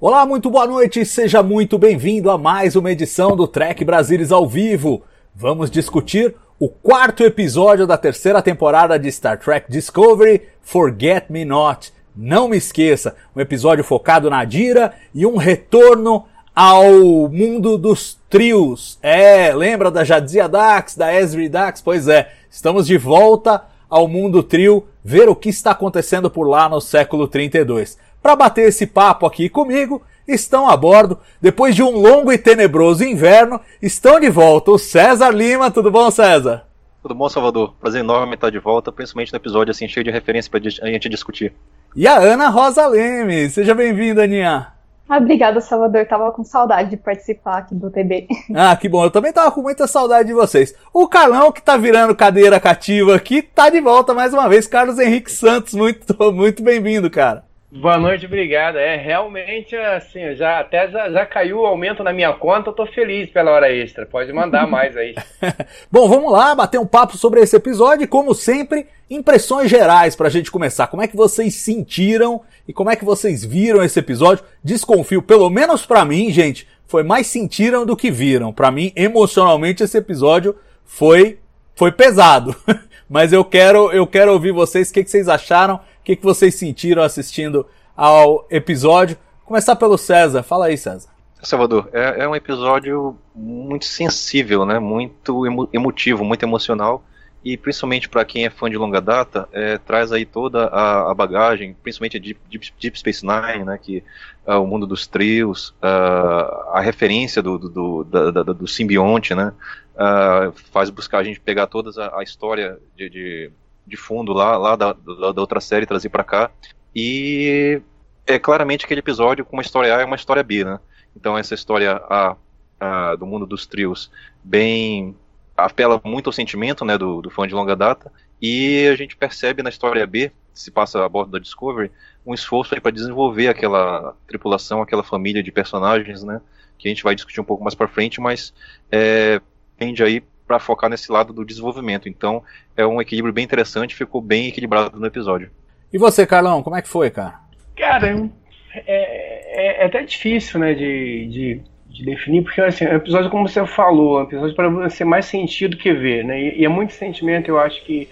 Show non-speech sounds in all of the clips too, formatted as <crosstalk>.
Olá, muito boa noite, seja muito bem-vindo a mais uma edição do Trek Brasilis ao vivo. Vamos discutir o quarto episódio da terceira temporada de Star Trek Discovery, Forget Me Not. Não me esqueça, um episódio focado na Dira e um retorno ao mundo dos trios. É, lembra da Jadzia Dax, da Ezri Dax? Pois é, estamos de volta ao mundo trio, ver o que está acontecendo por lá no século 32. Para bater esse papo aqui comigo, estão a bordo, depois de um longo e tenebroso inverno, estão de volta o César Lima. Tudo bom, César? Tudo bom, Salvador? Prazer enorme estar de volta, principalmente no episódio assim cheio de referência pra a gente discutir. E a Ana Rosa Leme. Seja bem-vinda, Aninha. Ah, obrigada, Salvador. Tava com saudade de participar aqui do TB. <laughs> Ah, que bom. Eu também tava com muita saudade de vocês. O Carlão, que tá virando cadeira cativa aqui, tá de volta mais uma vez. Carlos Henrique Santos, muito, <laughs> muito bem-vindo, cara. Boa noite, obrigado. É, realmente, assim, já até já, já caiu o aumento na minha conta, eu tô feliz pela hora extra. Pode mandar <laughs> mais aí. <laughs> Bom, vamos lá bater um papo sobre esse episódio e, como sempre, impressões gerais pra gente começar. Como é que vocês sentiram e como é que vocês viram esse episódio? Desconfio, pelo menos pra mim, gente, foi mais sentiram do que viram. Pra mim, emocionalmente, esse episódio foi foi pesado. <laughs> Mas eu quero eu quero ouvir vocês, o que, que vocês acharam, que, que vocês sentiram assistindo ao episódio. Começar pelo César. Fala aí, César. Salvador, é, é um episódio muito sensível, né? Muito emo emotivo, muito emocional e principalmente para quem é fã de longa data, é, traz aí toda a, a bagagem, principalmente a Deep, Deep, Deep Space Nine, né, que uh, o mundo dos trios, uh, a referência do, do, do, do simbionte, né, uh, faz buscar a gente pegar toda a, a história de, de, de, fundo lá, lá da, da outra série trazer para cá, e é claramente aquele episódio com uma história A e uma história B, né, então essa história A, a do mundo dos trios, bem apela muito ao sentimento né, do, do fã de longa data, e a gente percebe na história B, se passa a bordo da Discovery, um esforço para desenvolver aquela tripulação, aquela família de personagens, né, que a gente vai discutir um pouco mais para frente, mas é, tende aí para focar nesse lado do desenvolvimento. Então é um equilíbrio bem interessante, ficou bem equilibrado no episódio. E você, Carlão, como é que foi, cara? Cara, é, é, é até difícil, né, de, de de definir, porque assim, é um episódio, como você falou, é um episódio para você mais sentir do que ver, né? E, e, é muito sentimento, eu acho que.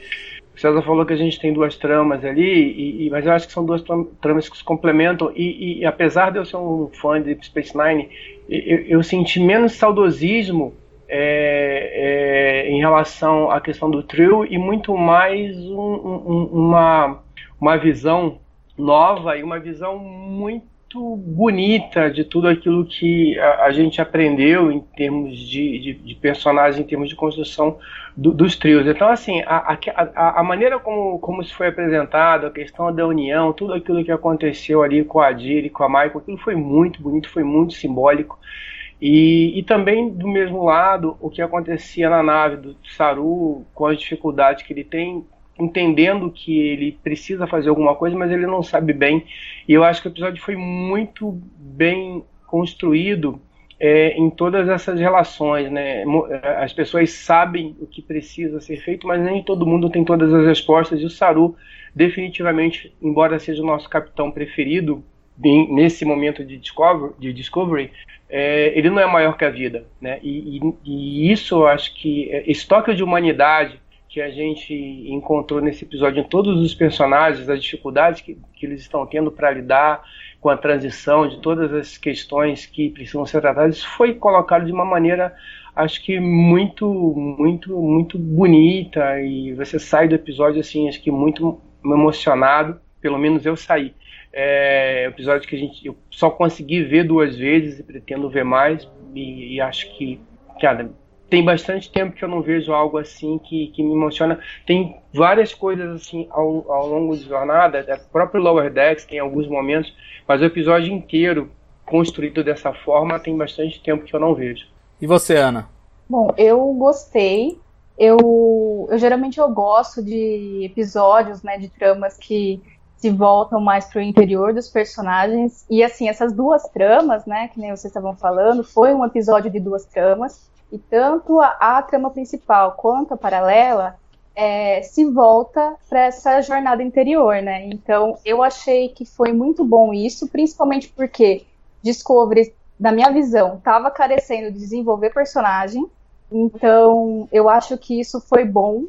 O César falou que a gente tem duas tramas ali, e, e mas eu acho que são duas tramas que se complementam, e, e apesar de eu ser um fã de Space Nine, eu, eu senti menos saudosismo é, é, em relação à questão do trio e muito mais um, um, uma, uma visão nova e uma visão muito bonita de tudo aquilo que a, a gente aprendeu em termos de, de, de personagens, em termos de construção do, dos trios. Então, assim, a, a, a, maneira como, como isso foi apresentado, a questão da união, tudo aquilo que aconteceu ali com a Adir e com a Michael, aquilo foi muito bonito, foi muito simbólico. E, e também, do mesmo lado, o que acontecia na nave do Saru, com as dificuldades que ele tem entendendo que ele precisa fazer alguma coisa, mas ele não sabe bem. E eu acho que o episódio foi muito bem construído é, em todas essas relações, né? As pessoas sabem o que precisa ser feito, mas nem todo mundo tem todas as respostas. E o Saru, definitivamente, embora seja o nosso capitão preferido nesse momento de Discovery, de Discovery é, ele não é maior que a vida, né? E, e, e isso eu acho que é, esse toque de humanidade que a gente encontrou nesse episódio em todos os personagens, as dificuldades que, que eles estão tendo para lidar com a transição, de todas as questões que precisam ser tratadas, foi colocado de uma maneira, acho que muito, muito, muito bonita e você sai do episódio assim, acho que muito emocionado, pelo menos eu saí. É um episódio que a gente eu só consegui ver duas vezes e pretendo ver mais. E, e acho que, cara, tem bastante tempo que eu não vejo algo assim que, que me emociona. Tem várias coisas assim ao, ao longo da jornada, o próprio Lower Decks tem alguns momentos, mas o episódio inteiro construído dessa forma tem bastante tempo que eu não vejo. E você, Ana? Bom, eu gostei. Eu, eu geralmente eu gosto de episódios, né, de tramas que se voltam mais para o interior dos personagens. E assim, essas duas tramas, né, que nem vocês estavam falando, foi um episódio de duas tramas. E tanto a, a trama principal quanto a paralela é, se volta para essa jornada interior, né? Então eu achei que foi muito bom isso, principalmente porque Discovery, na minha visão, estava carecendo de desenvolver personagem. Então eu acho que isso foi bom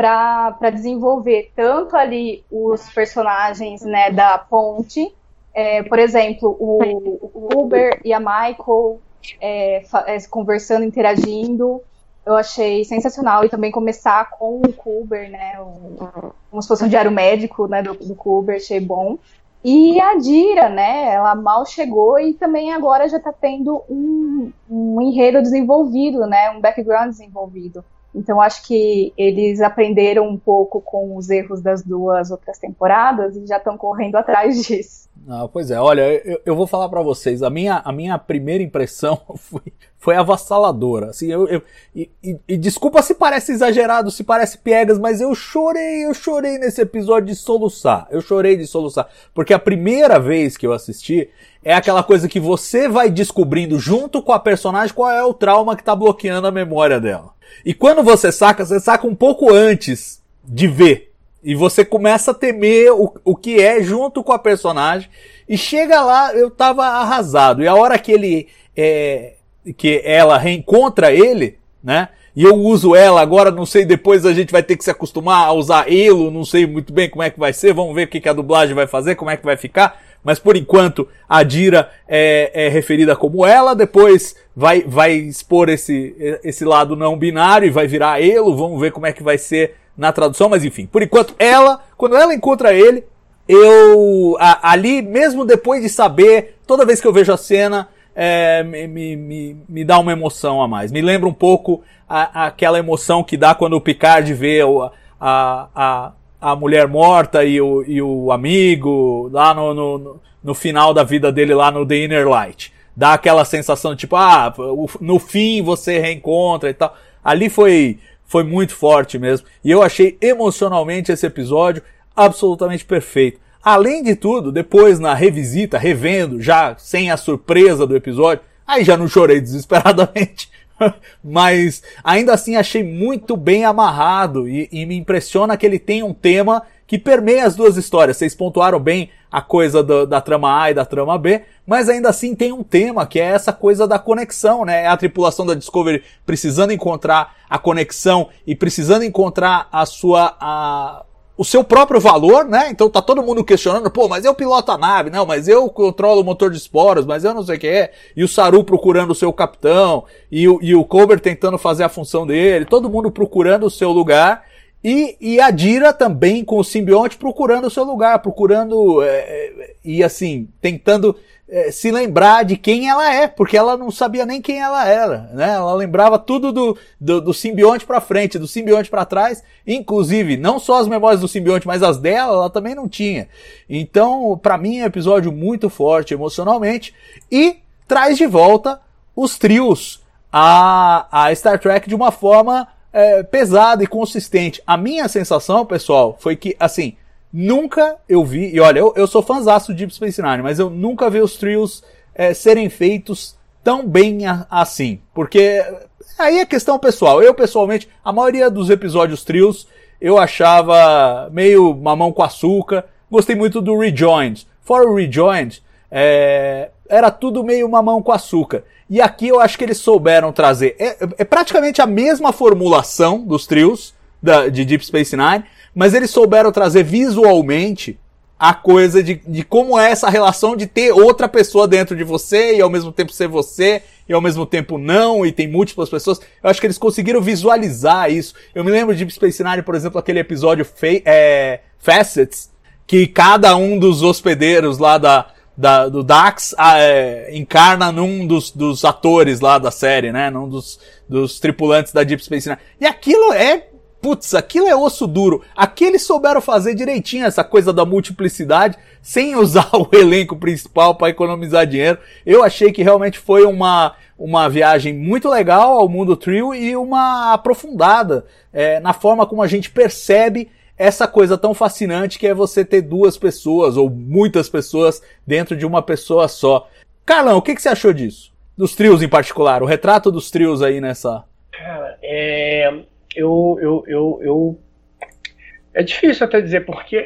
para desenvolver tanto ali os personagens né, da ponte, é, por exemplo, o, o Uber e a Michael é, é, conversando, interagindo. Eu achei sensacional. E também começar com o Kuber, né? O, como se fosse um diário médico né, do, do Kuber, achei bom. E a Dira, né? Ela mal chegou e também agora já está tendo um, um enredo desenvolvido, né? Um background desenvolvido. Então acho que eles aprenderam um pouco com os erros das duas outras temporadas e já estão correndo atrás disso. Ah, pois é, olha, eu, eu vou falar para vocês, a minha, a minha primeira impressão <laughs> foi, foi avassaladora. Assim, eu, eu e, e, e, desculpa se parece exagerado, se parece piegas, mas eu chorei, eu chorei nesse episódio de soluçar. Eu chorei de soluçar. Porque a primeira vez que eu assisti é aquela coisa que você vai descobrindo junto com a personagem qual é o trauma que tá bloqueando a memória dela. E quando você saca, você saca um pouco antes de ver. E você começa a temer o, o que é junto com a personagem. E chega lá, eu tava arrasado. E a hora que ele. É, que ela reencontra ele, né? E eu uso ela agora, não sei, depois a gente vai ter que se acostumar a usar elo, não sei muito bem como é que vai ser, vamos ver o que, que a dublagem vai fazer, como é que vai ficar. Mas por enquanto a Dira é, é referida como ela, depois vai, vai expor esse, esse lado não binário e vai virar elo, vamos ver como é que vai ser na tradução, mas enfim, por enquanto ela, quando ela encontra ele, eu a, ali, mesmo depois de saber, toda vez que eu vejo a cena, é, me, me, me, dá uma emoção a mais. Me lembra um pouco a, aquela emoção que dá quando o Picard vê a, a, a mulher morta e o, e o amigo lá no, no, no final da vida dele lá no The Inner Light. Dá aquela sensação tipo, ah, no fim você reencontra e tal. Ali foi, foi muito forte mesmo. E eu achei emocionalmente esse episódio absolutamente perfeito. Além de tudo, depois na revisita, revendo, já sem a surpresa do episódio, aí já não chorei desesperadamente. <laughs> Mas ainda assim achei muito bem amarrado e, e, me impressiona que ele tem um tema que permeia as duas histórias. Vocês pontuaram bem a coisa do, da trama A e da trama B, mas ainda assim tem um tema que é essa coisa da conexão, né? É a tripulação da Discovery precisando encontrar a conexão e precisando encontrar a sua a, o seu próprio valor, né? Então tá todo mundo questionando, pô, mas eu piloto a nave, não, mas eu controlo o motor de esporos, mas eu não sei o que é. E o Saru procurando o seu capitão, e o, e o Colbert tentando fazer a função dele, todo mundo procurando o seu lugar. E, e a Dira também com o simbionte procurando o seu lugar, procurando, é, e assim, tentando é, se lembrar de quem ela é, porque ela não sabia nem quem ela era, né? Ela lembrava tudo do, do, do simbionte para frente, do simbionte para trás, inclusive não só as memórias do simbionte, mas as dela, ela também não tinha. Então, para mim é um episódio muito forte emocionalmente e traz de volta os trios a, a Star Trek de uma forma é, pesada e consistente. A minha sensação, pessoal, foi que, assim, nunca eu vi, e olha, eu, eu sou fãzaço de Deep Space Nine, mas eu nunca vi os trios é, serem feitos tão bem a, assim. Porque aí é questão pessoal. Eu, pessoalmente, a maioria dos episódios trios eu achava meio mamão com açúcar. Gostei muito do Rejoined. For o Rejoined, é, era tudo meio mamão com açúcar. E aqui eu acho que eles souberam trazer. É, é praticamente a mesma formulação dos trios da, de Deep Space Nine, mas eles souberam trazer visualmente a coisa de, de como é essa relação de ter outra pessoa dentro de você e ao mesmo tempo ser você e ao mesmo tempo não e tem múltiplas pessoas. Eu acho que eles conseguiram visualizar isso. Eu me lembro de Deep Space Nine, por exemplo, aquele episódio é, Facets, que cada um dos hospedeiros lá da, da do Dax ah, é, encarna num dos, dos atores lá da série, né? Num dos, dos tripulantes da Deep Space Nine. E aquilo é Putz, aquilo é osso duro. Aqui eles souberam fazer direitinho essa coisa da multiplicidade, sem <laughs> usar o elenco principal para economizar dinheiro. Eu achei que realmente foi uma, uma viagem muito legal ao mundo trio e uma aprofundada é, na forma como a gente percebe essa coisa tão fascinante que é você ter duas pessoas ou muitas pessoas dentro de uma pessoa só. Carlão, o que, que você achou disso? Dos trios em particular, o retrato dos trios aí nessa. Cara, é, eu, eu, eu, eu é difícil até dizer, porque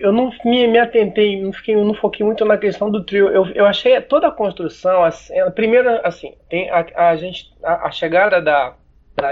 eu não me, me atentei, não, fiquei, não foquei muito na questão do trio. Eu, eu achei toda a construção, a primeira, assim, tem a, a gente, a, a, chegada da,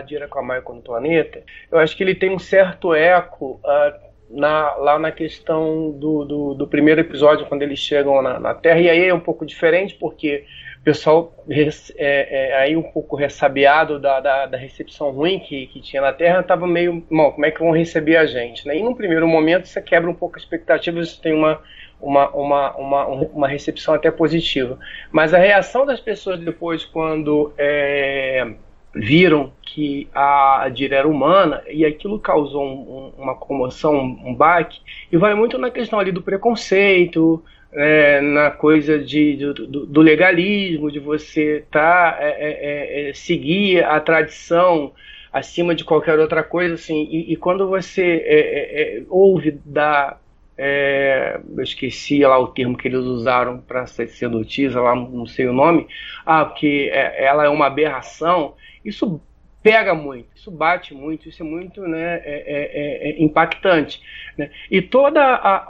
Dira com a Michael no planeta, eu acho que ele tem um certo eco uh, na, lá na questão do, do, do, primeiro episódio, quando eles chegam na, na Terra, e aí é um pouco diferente, porque o pessoal é, é, aí um pouco ressabiado da, da, da, recepção ruim que, que tinha na Terra, estava meio, bom, como é que vão receber a gente? Né? E num primeiro momento você quebra um pouco a expectativa, você tem uma, uma, uma, uma, uma recepção até positiva. Mas a reação das pessoas depois, quando é, viram que a Dira era humana, e aquilo causou um, uma comoção, um baque, e vai muito na questão ali do preconceito, é, na coisa de, do, do, legalismo, de você tá, é, é, é, é, seguir a tradição acima de qualquer outra coisa, assim, e, e quando você é, ouve da eu esqueci lá o termo que eles usaram para notícia, lá não sei o nome, ah, porque ela é uma aberração, isso pega muito, isso bate muito, isso é muito né, é, é, é impactante. Né? E todo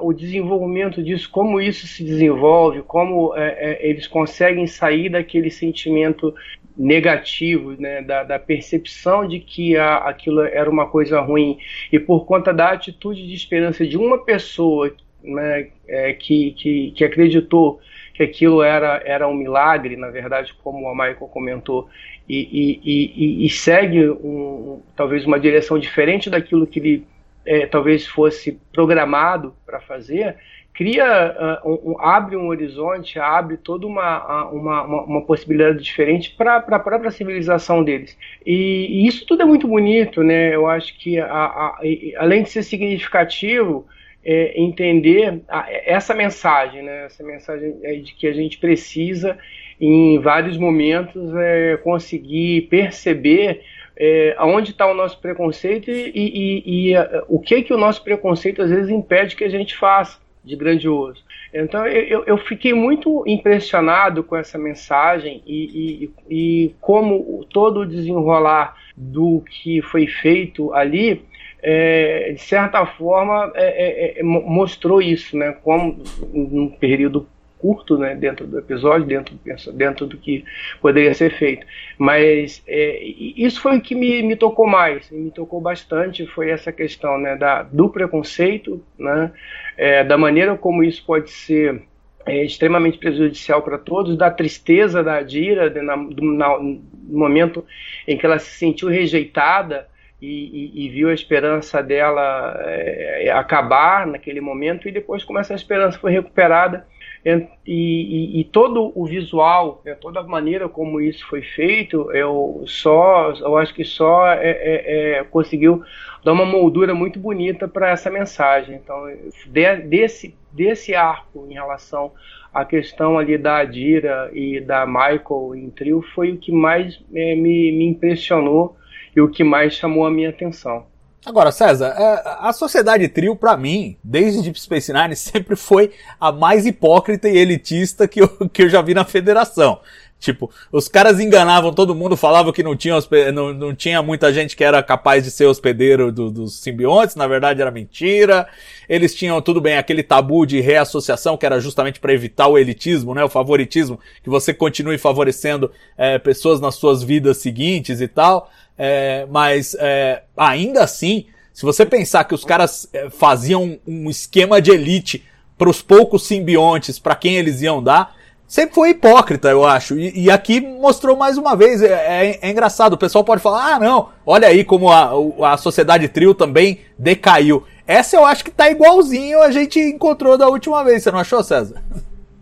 o desenvolvimento disso, como isso se desenvolve, como é, é, eles conseguem sair daquele sentimento negativo, né, da, da, percepção de que a, aquilo era uma coisa ruim, e por conta da atitude de esperança de uma pessoa né, é, que, que, que acreditou que aquilo era, era um milagre, na verdade, como a Michael comentou, e, e, e, e segue um, talvez uma direção diferente daquilo que ele é, talvez fosse programado para fazer, cria, uh, um, abre um horizonte, abre toda uma, uma, uma, uma possibilidade diferente para a própria civilização deles. E, e, isso tudo é muito bonito, né? Eu acho que, a, a, além de ser significativo, é, entender a, essa mensagem, né? Essa mensagem é de que a gente precisa em vários momentos é, conseguir perceber é, aonde está o nosso preconceito e, e, e, é, o que que o nosso preconceito às vezes impede que a gente faça de grandioso. Então eu, eu fiquei muito impressionado com essa mensagem e, e como todo o desenrolar do que foi feito ali é, de certa forma é, é, é mostrou isso, né? Como num período curto né, dentro do episódio, dentro, dentro do que poderia ser feito. Mas é, isso foi o que me, me tocou mais, me tocou bastante, foi essa questão né, da, do preconceito, né, é, da maneira como isso pode ser é, extremamente prejudicial para todos, da tristeza da Adira, na, na, no momento em que ela se sentiu rejeitada, e, e, e, viu a esperança dela é, acabar naquele momento e depois como essa esperança foi recuperada e, e, e, todo o visual, né, toda a maneira como isso foi feito, eu só, eu acho que só é, é, é, conseguiu dar uma moldura muito bonita para essa mensagem. Então, de, desse, desse arco em relação à questão ali da Adira e da Michael em trio foi o que mais é, me, me impressionou e o que mais chamou a minha atenção. Agora, César, é, a Sociedade Trio, para mim, desde Deep Space Nine, <laughs> sempre foi a mais hipócrita e elitista que eu, que eu já vi na federação. Tipo, os caras enganavam todo mundo, falavam que não tinha, não, não tinha muita gente que era capaz de ser hospedeiro do, dos simbiontes, na verdade era mentira. Eles tinham, tudo bem, aquele tabu de reassociação, que era justamente para evitar o elitismo, né, o favoritismo, que você continue favorecendo é, pessoas nas suas vidas seguintes e tal. É, mas é, ainda assim, se você pensar que os caras é, faziam um esquema de elite para os poucos simbiontes para quem eles iam dar, sempre foi hipócrita, eu acho. E, e aqui mostrou mais uma vez. É, é, é, engraçado. O pessoal pode falar: ah, não, olha aí como a, a sociedade trio também decaiu. Essa eu acho que tá igualzinho a gente encontrou da última vez, você não achou, César?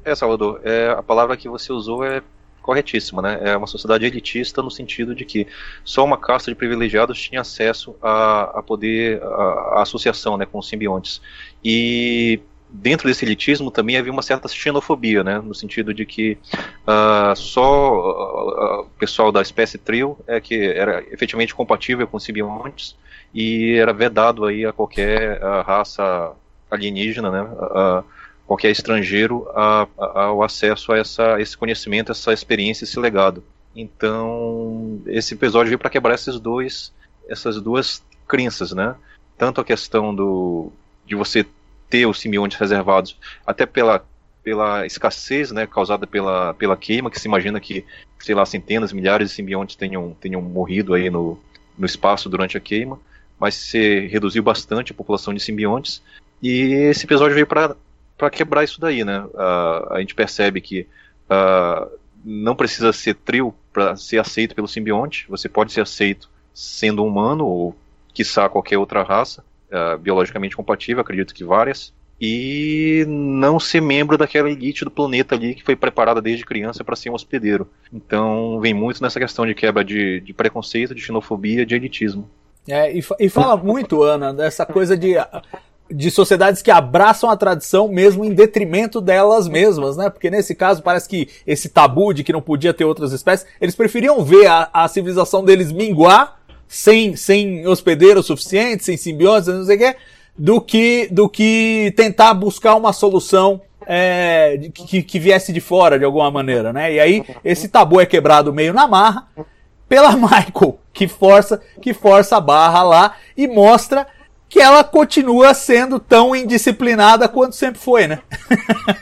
É, Salvador, é, a palavra que você usou é corretíssima, né? É uma sociedade elitista no sentido de que só uma casta de privilegiados tinha acesso a, a poder, a, a associação né, com os simbiontes. E dentro desse elitismo também havia uma certa xenofobia, né, no sentido de que uh, só uh, o pessoal da espécie trio é que era efetivamente compatível com simbiontes e era vedado aí a qualquer uh, raça alienígena, né, qualquer estrangeiro ao acesso a essa, esse conhecimento, essa experiência, esse legado. Então, esse episódio veio para quebrar esses dois, essas duas crenças, né? Tanto a questão do de você ter os simbiontes reservados, até pela, pela escassez né, causada pela, pela queima, que se imagina que, sei lá, centenas, milhares de simbiontes tenham, tenham morrido aí no, no espaço durante a queima, mas se reduziu bastante a população de simbiontes, e esse episódio veio para quebrar isso daí, né? Uh, a gente percebe que uh, não precisa ser trio para ser aceito pelo simbionte, você pode ser aceito sendo humano ou, quiçá, qualquer outra raça, uh, biologicamente compatível, acredito que várias, e não ser membro daquela elite do planeta ali que foi preparada desde criança para ser um hospedeiro. Então vem muito nessa questão de quebra de, de preconceito, de xenofobia, de elitismo. É, e, e fala <laughs> muito, Ana, dessa coisa de, de sociedades que abraçam a tradição mesmo em detrimento delas mesmas, né? Porque nesse caso parece que esse tabu de que não podia ter outras espécies, eles preferiam ver a, a civilização deles minguar sem, sem hospedeiro suficiente, sem simbiontes, não sei o quê, do que, do que tentar buscar uma solução é, que, que viesse de fora de alguma maneira, né? E aí esse tabu é quebrado meio na marra pela <laughs> Michael, que força, que força a barra lá e mostra que ela continua sendo tão indisciplinada quanto sempre foi, né?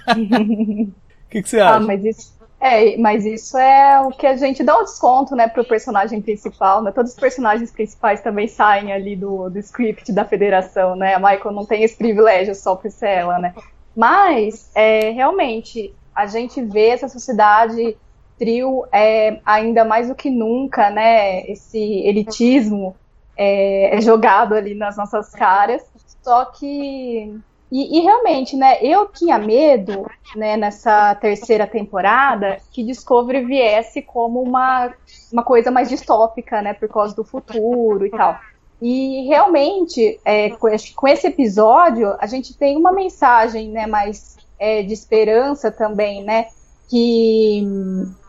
O <laughs> que, que, você acha? Ah, mas isso, é, mas isso é o que a gente dá um desconto, né, pro personagem principal, né? Todos os personagens principais também saem ali do, do script da federação, né? A Michael não tem esse privilégio só por ser ela, né? Mas, é, realmente, a gente vê essa sociedade trio é, ainda mais do que nunca, né? Esse elitismo é, é jogado ali nas nossas caras. Só que e, e, realmente, né, eu tinha medo, né, nessa terceira temporada, que Discovery viesse como uma, uma coisa mais distópica, né, por causa do futuro e tal. E realmente, é, com esse episódio, a gente tem uma mensagem, né, mais é, de esperança também, né, que,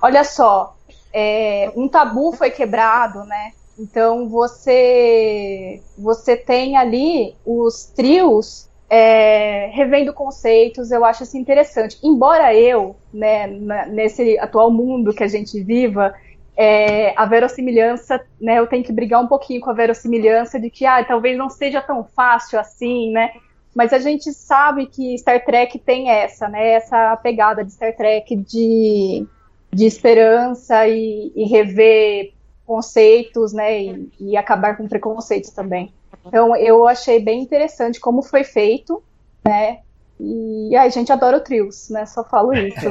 olha só, é, um tabu foi quebrado, né, então você, você tem ali os trios é, revendo conceitos, eu acho isso interessante. Embora eu, né, nesse atual mundo que a gente viva, é, a verossimilhança, né, eu tenho que brigar um pouquinho com a verossimilhança de que, ah, talvez não seja tão fácil assim, né, mas a gente sabe que Star Trek tem essa, né, essa pegada de Star Trek de, de esperança e, e rever conceitos, né, e, e acabar com preconceitos também. Então eu achei bem interessante como foi feito, né? E a gente adora o Trios, né? Só falo isso.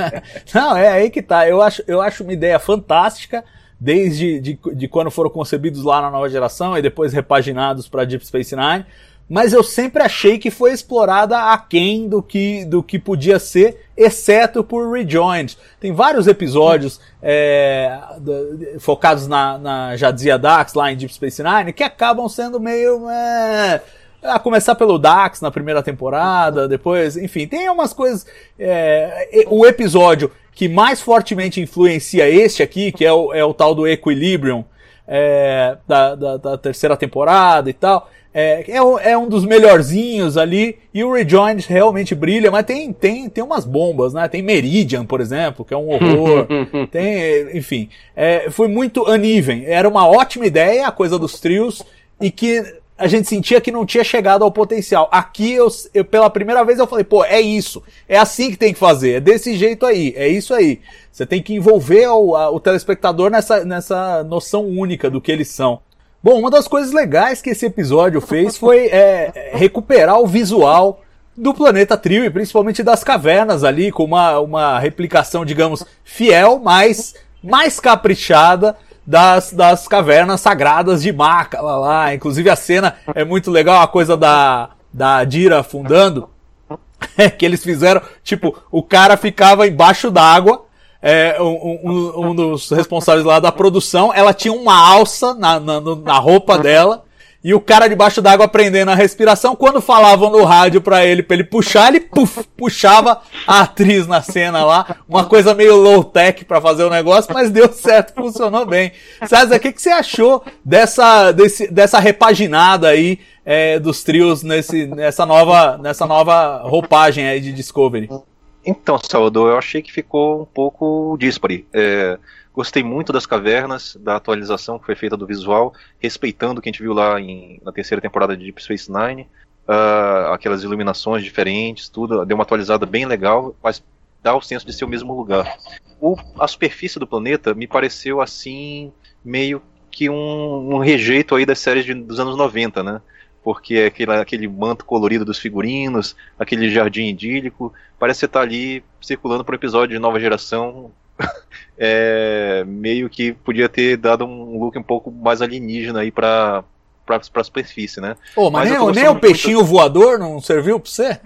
<laughs> Não, é aí que tá. Eu acho, eu acho uma ideia fantástica, desde de, de quando foram concebidos lá na nova geração e depois repaginados para Deep Space Nine mas eu sempre achei que foi explorada aquém do que, do que podia ser, exceto por Rejoined. Tem vários episódios é, focados na, na Jadzia Dax lá em Deep Space Nine que acabam sendo meio. É, a começar pelo Dax na primeira temporada, depois, enfim, tem umas coisas. É, o episódio que mais fortemente influencia este aqui, que é o, é o tal do Equilibrium, é, da, da, da terceira temporada e tal é, é, é, um dos melhorzinhos ali, e o Rejoined realmente brilha, mas tem, tem, tem umas bombas, né? Tem Meridian, por exemplo, que é um horror. <laughs> tem, enfim, é, foi muito uneven. Era uma ótima ideia, a coisa dos trios, e que a gente sentia que não tinha chegado ao potencial. Aqui, eu, eu, pela primeira vez, eu falei, pô, é isso. É assim que tem que fazer. É desse jeito aí. É isso aí. Você tem que envolver o, a, o telespectador nessa, nessa noção única do que eles são. Bom, uma das coisas legais que esse episódio fez foi é, recuperar o visual do planeta Trio e principalmente das cavernas ali, com uma, uma replicação, digamos, fiel, mas mais caprichada das, das cavernas sagradas de Maca lá, lá. Inclusive a cena é muito legal, a coisa da, da Dira afundando. <laughs> Que eles fizeram, tipo, o cara ficava embaixo d'água, é, um, um, um, dos responsáveis lá da produção, ela tinha uma alça na, na, na roupa dela, e o cara debaixo d'água aprendendo a respiração. Quando falavam no rádio pra ele, pra ele puxar, ele puf, puxava a atriz na cena lá. Uma coisa meio low-tech pra fazer o negócio, mas deu certo, funcionou bem. César, o que, que você achou dessa, desse, dessa repaginada aí é, dos trios nesse, nessa, nova, nessa nova roupagem aí de Discovery? Então, Salvador, eu achei que ficou um pouco díspare. É, Gostei muito das cavernas, da atualização que foi feita do visual, respeitando o que a gente viu lá em, na terceira temporada de Deep Space Nine. Uh, aquelas iluminações diferentes, tudo. Deu uma atualizada bem legal, mas dá o senso de ser o mesmo lugar. O, a superfície do planeta me pareceu assim, meio que um, um rejeito aí das séries de, dos anos 90, né? Porque é aquele, aquele manto colorido dos figurinos, aquele jardim idílico, parece que você está ali circulando por um episódio de nova geração <laughs> é, meio que podia ter dado um look um pouco mais alienígena aí pra, pra, pra superfície, né? Ô, mas, mas nem, nem o peixinho muito... voador não serviu pra você? <laughs>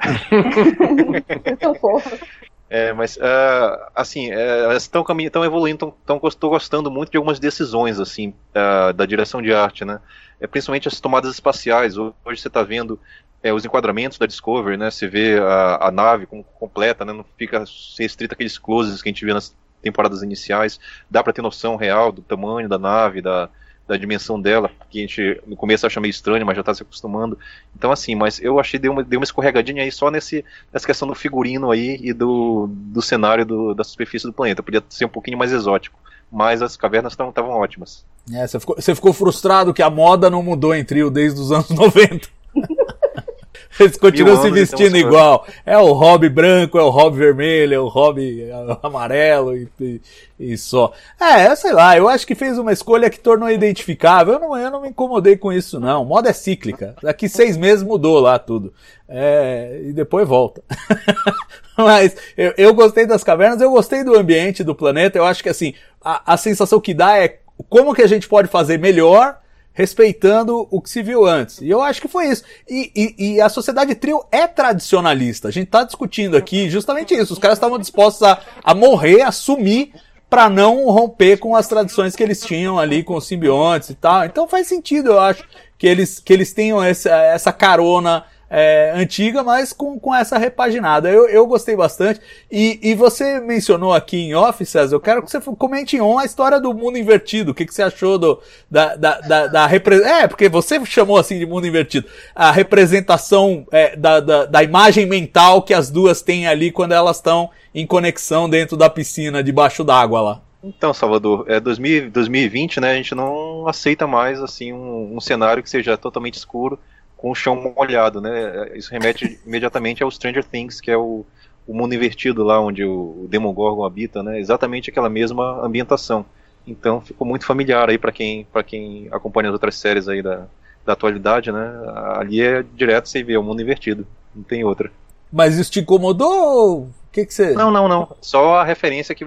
<laughs> é, mas, uh, assim, uh, estão estão evoluindo, estou gostando muito de algumas decisões, assim, uh, da direção de arte, né? É, principalmente as tomadas espaciais. Hoje você está vendo é, os enquadramentos da Discovery, né? Você vê a, a nave como completa, né? Não fica restrita aqueles closes que a gente vê nas temporadas iniciais, dá para ter noção real do tamanho da nave, da, da dimensão dela, que a gente no começo acha meio estranho, mas já está se acostumando. Então, assim, mas eu achei deu uma, deu uma escorregadinha aí só nesse, nessa questão do figurino aí e do, do cenário do, da superfície do planeta. Podia ser um pouquinho mais exótico. Mas as cavernas estavam ótimas. É, você ficou, você ficou frustrado que a moda não mudou em trio desde os anos 90. <laughs> Eles continuam se vestindo igual. É o hobby branco, é o hobby vermelho, é o hobby amarelo e, e, e, só. É, sei lá, eu acho que fez uma escolha que tornou identificável. Eu não, eu não me incomodei com isso, não. Moda é cíclica. Daqui seis meses mudou lá tudo. É, e depois volta. <laughs> Mas eu, eu gostei das cavernas, eu gostei do ambiente do planeta. Eu acho que assim, a, a sensação que dá é como que a gente pode fazer melhor respeitando o que se viu antes. E eu acho que foi isso. E, e, e a sociedade trio é tradicionalista. A gente está discutindo aqui justamente isso. Os caras estavam dispostos a, a morrer, a sumir para não romper com as tradições que eles tinham ali com os simbiontes e tal. Então faz sentido, eu acho, que eles, que eles tenham essa, essa carona é, antiga, mas com, com essa repaginada. Eu, eu gostei bastante. E, e você mencionou aqui em off, eu quero que você comente em on a história do mundo invertido. O que, que você achou do, da, da, da, da É, porque você chamou assim de mundo invertido. A representação é, da, da, da imagem mental que as duas têm ali quando elas estão em conexão dentro da piscina, debaixo d'água lá. Então, Salvador, é 2000, 2020, né? A gente não aceita mais assim um, um cenário que seja totalmente escuro com o chão molhado, né? Isso remete <laughs> imediatamente ao Stranger Things, que é o, o mundo invertido lá onde o, o Demogorgon habita, né? Exatamente aquela mesma ambientação. Então ficou muito familiar aí para quem para quem acompanha as outras séries aí da, da atualidade, né? Ali é direto você vê o mundo invertido, não tem outra. Mas isso te incomodou? O que que você? Não, não, não. Só a referência que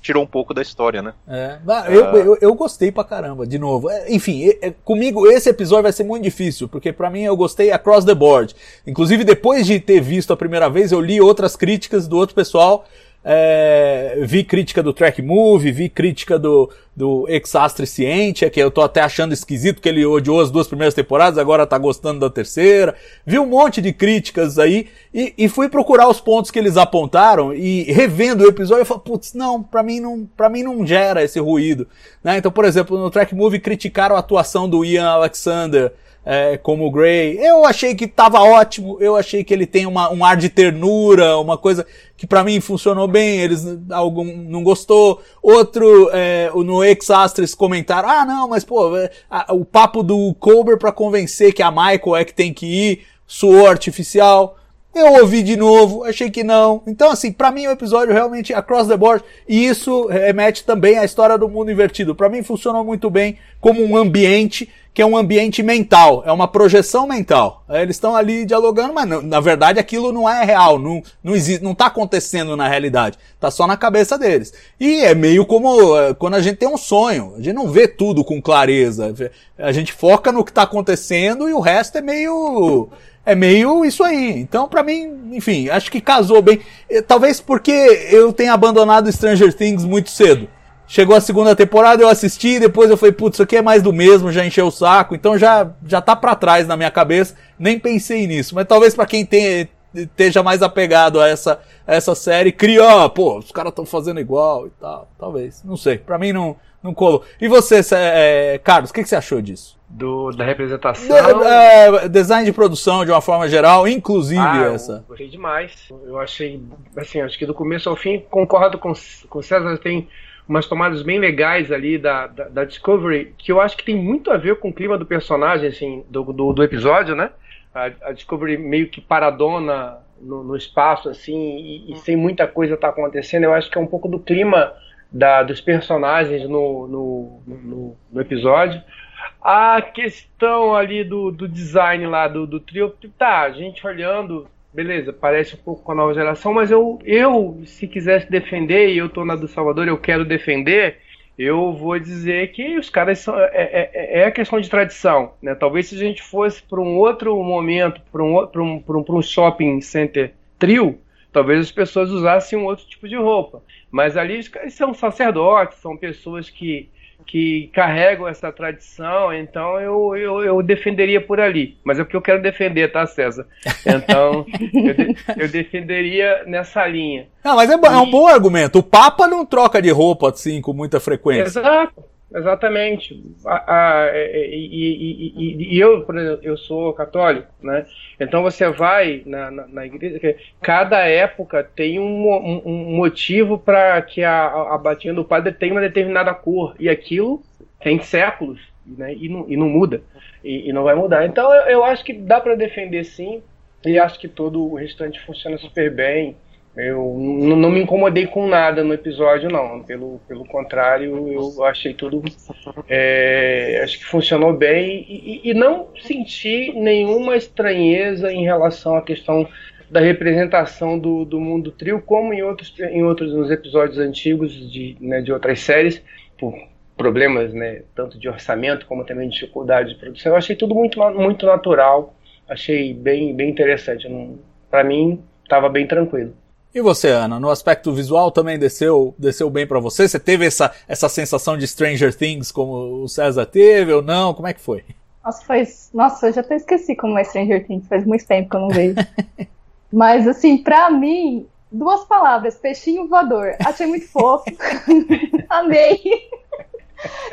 tirou um pouco da história, né? É. Eu, uh... eu, eu, gostei pra caramba, de novo. É, enfim, comigo esse episódio vai ser muito difícil, porque para mim eu gostei across the board. Inclusive, depois de ter visto a primeira vez, eu li outras críticas do outro pessoal é, vi crítica do Track Move, vi crítica do, do Exastre Ciente, que eu tô até achando esquisito que ele odiou as duas primeiras temporadas, agora tá gostando da terceira. Vi um monte de críticas aí e, e fui procurar os pontos que eles apontaram e revendo o episódio eu falei, putz, não, pra mim não, pra mim não gera esse ruído. Né? Então, por exemplo, no Track Move criticaram a atuação do Ian Alexander, é, como o Gray. Eu achei que tava ótimo, eu achei que ele tem uma, um ar de ternura, uma coisa que para mim funcionou bem, eles algum não gostou. Outro é, no Ex-Astres comentaram, ah não, mas pô, é, a, o papo do Colbert para convencer que a Michael é que tem que ir, suor artificial. Eu ouvi de novo, achei que não. Então, assim, para mim o episódio realmente across the board. E isso remete também à história do mundo invertido. Para mim funcionou muito bem como um ambiente que é um ambiente mental, é uma projeção mental. Eles estão ali dialogando, mas não, na verdade aquilo não é real, não, não existe, não está acontecendo na realidade, está só na cabeça deles. E é meio como é, quando a gente tem um sonho, a gente não vê tudo com clareza, a gente foca no que está acontecendo e o resto é meio é meio isso aí. Então, para mim, enfim, acho que casou bem. Talvez porque eu tenha abandonado Stranger Things muito cedo. Chegou a segunda temporada, eu assisti, depois eu falei, putz, isso aqui é mais do mesmo, já encheu o saco, então já, já tá pra trás na minha cabeça, nem pensei nisso. Mas talvez para quem tem, esteja mais apegado a essa, a essa série, cria, pô, os caras estão fazendo igual e tal, talvez, não sei, para mim não, não colou. E você, é, Carlos, o que, que você achou disso? Do, da representação. De, é, design de produção de uma forma geral, inclusive ah, essa. gostei demais. Eu achei, assim, acho que do começo ao fim, concordo com, com o César, tem umas tomadas bem legais ali da, da, da, Discovery, que eu acho que tem muito a ver com o clima do personagem, assim, do, do, do episódio, né? A, a, Discovery meio que paradona no, no espaço, assim, e, e, sem muita coisa tá acontecendo. Eu acho que é um pouco do clima da, dos personagens no, no, no, no episódio. A questão ali do, do design lá do, do trio, tá, a gente olhando beleza, parece um pouco com a nova geração, mas eu, eu se quisesse defender, e eu tô na do Salvador, eu quero defender, eu vou dizer que os caras são. É, é, é, é a questão de tradição. Né? Talvez se a gente fosse para um outro momento, para um, um, um, um shopping center trio, talvez as pessoas usassem um outro tipo de roupa. Mas ali os caras são sacerdotes, são pessoas que que carregam essa tradição, então eu, eu, eu, defenderia por ali. Mas é o que eu quero defender, tá, César? Então, <laughs> eu, de, eu, defenderia nessa linha. Não, mas é, e... é, um bom argumento. O Papa não troca de roupa assim com muita frequência. Exato. Exatamente. A, a, e, e, e, e, eu, por exemplo, eu sou católico, né? Então você vai na, na, na igreja, cada época tem um, um, motivo para que a, a batinha do padre tenha uma determinada cor. E aquilo tem séculos, né? E não, e não muda. E não vai mudar. Então eu, eu acho que dá para defender sim. E acho que todo o restante funciona super bem. Eu não me incomodei com nada no episódio, não. Pelo, pelo contrário, eu achei tudo. É, acho que funcionou bem e, e, não senti nenhuma estranheza em relação à questão da representação do, do mundo trio, como em outros, em outros nos episódios antigos de, né, de outras séries, por problemas né, tanto de orçamento como também de dificuldade de produção. Eu achei tudo muito, muito natural, achei bem, bem interessante. Para mim, estava bem tranquilo. E você, Ana, no aspecto visual também desceu, desceu bem para você? Você teve essa, essa sensação de Stranger Things como o César teve ou não? Como é que foi? Nossa, faz... Nossa, eu já até esqueci como é Stranger Things, faz muito tempo que eu não vejo. <laughs> Mas, assim, pra mim, duas palavras, peixinho voador. Achei muito fofo. <laughs> Amei.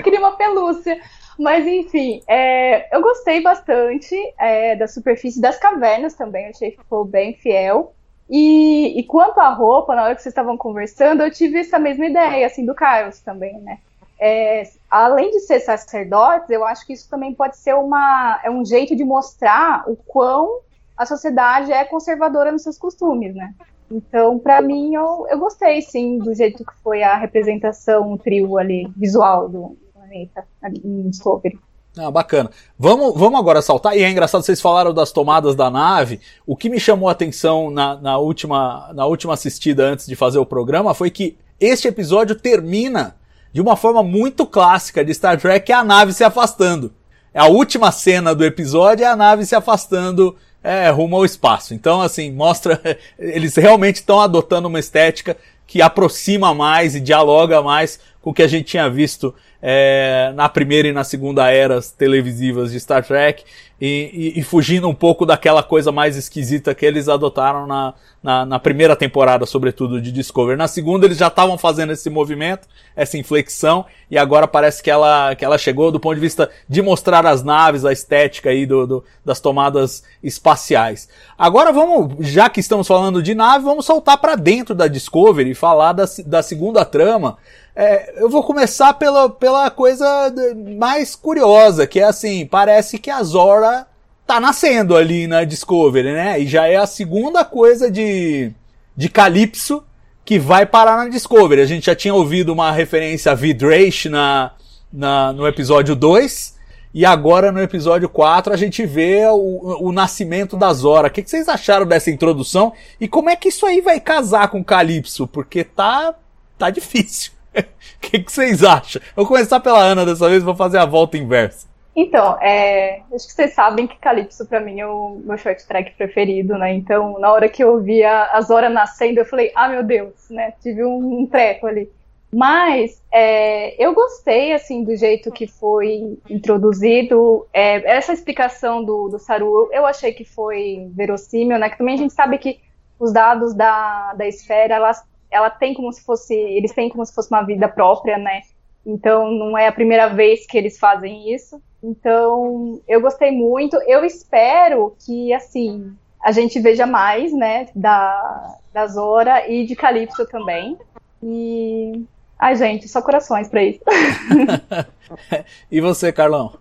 Queria uma pelúcia. Mas, enfim, é... eu gostei bastante é, da superfície das cavernas também, achei que ficou bem fiel. E, e quanto à roupa, na hora que vocês estavam conversando, eu tive essa mesma ideia, assim, do Carlos também, né? É, além de ser sacerdotes, eu acho que isso também pode ser uma, é um jeito de mostrar o quão a sociedade é conservadora nos seus costumes, né? Então, para mim, eu, eu gostei, sim, do jeito que foi a representação, o trio ali, visual do planeta, em Discovery. Ah, bacana. Vamos, vamos agora saltar. E é engraçado, vocês falaram das tomadas da nave. O que me chamou a atenção na, na, última, na última assistida antes de fazer o programa foi que este episódio termina de uma forma muito clássica de Star Trek, é a nave se afastando. A última cena do episódio é a nave se afastando é, rumo ao espaço. Então, assim, mostra. <laughs> Eles realmente estão adotando uma estética que aproxima mais e dialoga mais com o que a gente tinha visto é, na primeira e na segunda eras televisivas de Star Trek e, e, e, fugindo um pouco daquela coisa mais esquisita que eles adotaram na, na, na primeira temporada, sobretudo de Discovery. Na segunda eles já estavam fazendo esse movimento, essa inflexão, e agora parece que ela, que ela chegou do ponto de vista de mostrar as naves, a estética aí do, do das tomadas espaciais. Agora vamos, já que estamos falando de nave, vamos soltar para dentro da Discovery e falar da, da segunda trama, é, eu vou começar pela, pela coisa mais curiosa, que é assim, parece que a Zora tá nascendo ali na Discovery, né? E já é a segunda coisa de, de Calypso que vai parar na Discovery. A gente já tinha ouvido uma referência a Vidrash na, na, no episódio 2. E agora no episódio 4 a gente vê o, o nascimento da Zora. O que, que vocês acharam dessa introdução? E como é que isso aí vai casar com Calypso? Porque tá, tá difícil. O <laughs> que, que vocês acham? Vou começar pela Ana dessa vez, vou fazer a volta inversa. Então, é, acho que vocês sabem que Calypso pra mim é o meu short track preferido, né? Então, na hora que eu vi a, a Zora nascendo, eu falei, ah, meu Deus, né? Tive um, um treco ali. Mas é, eu gostei, assim, do jeito que foi introduzido. É, essa explicação do, do Saru, eu achei que foi verossímil, né? Que também a gente sabe que os dados da, da esfera, elas, ela tem como se fosse, eles têm como se fosse uma vida própria, né? Então, não é a primeira vez que eles fazem isso. Então, eu gostei muito. Eu espero que, assim, a gente veja mais, né, da, da Zora e de Calypso também. E. Ai, gente, só corações pra isso. <laughs> <laughs> e você, Carlão?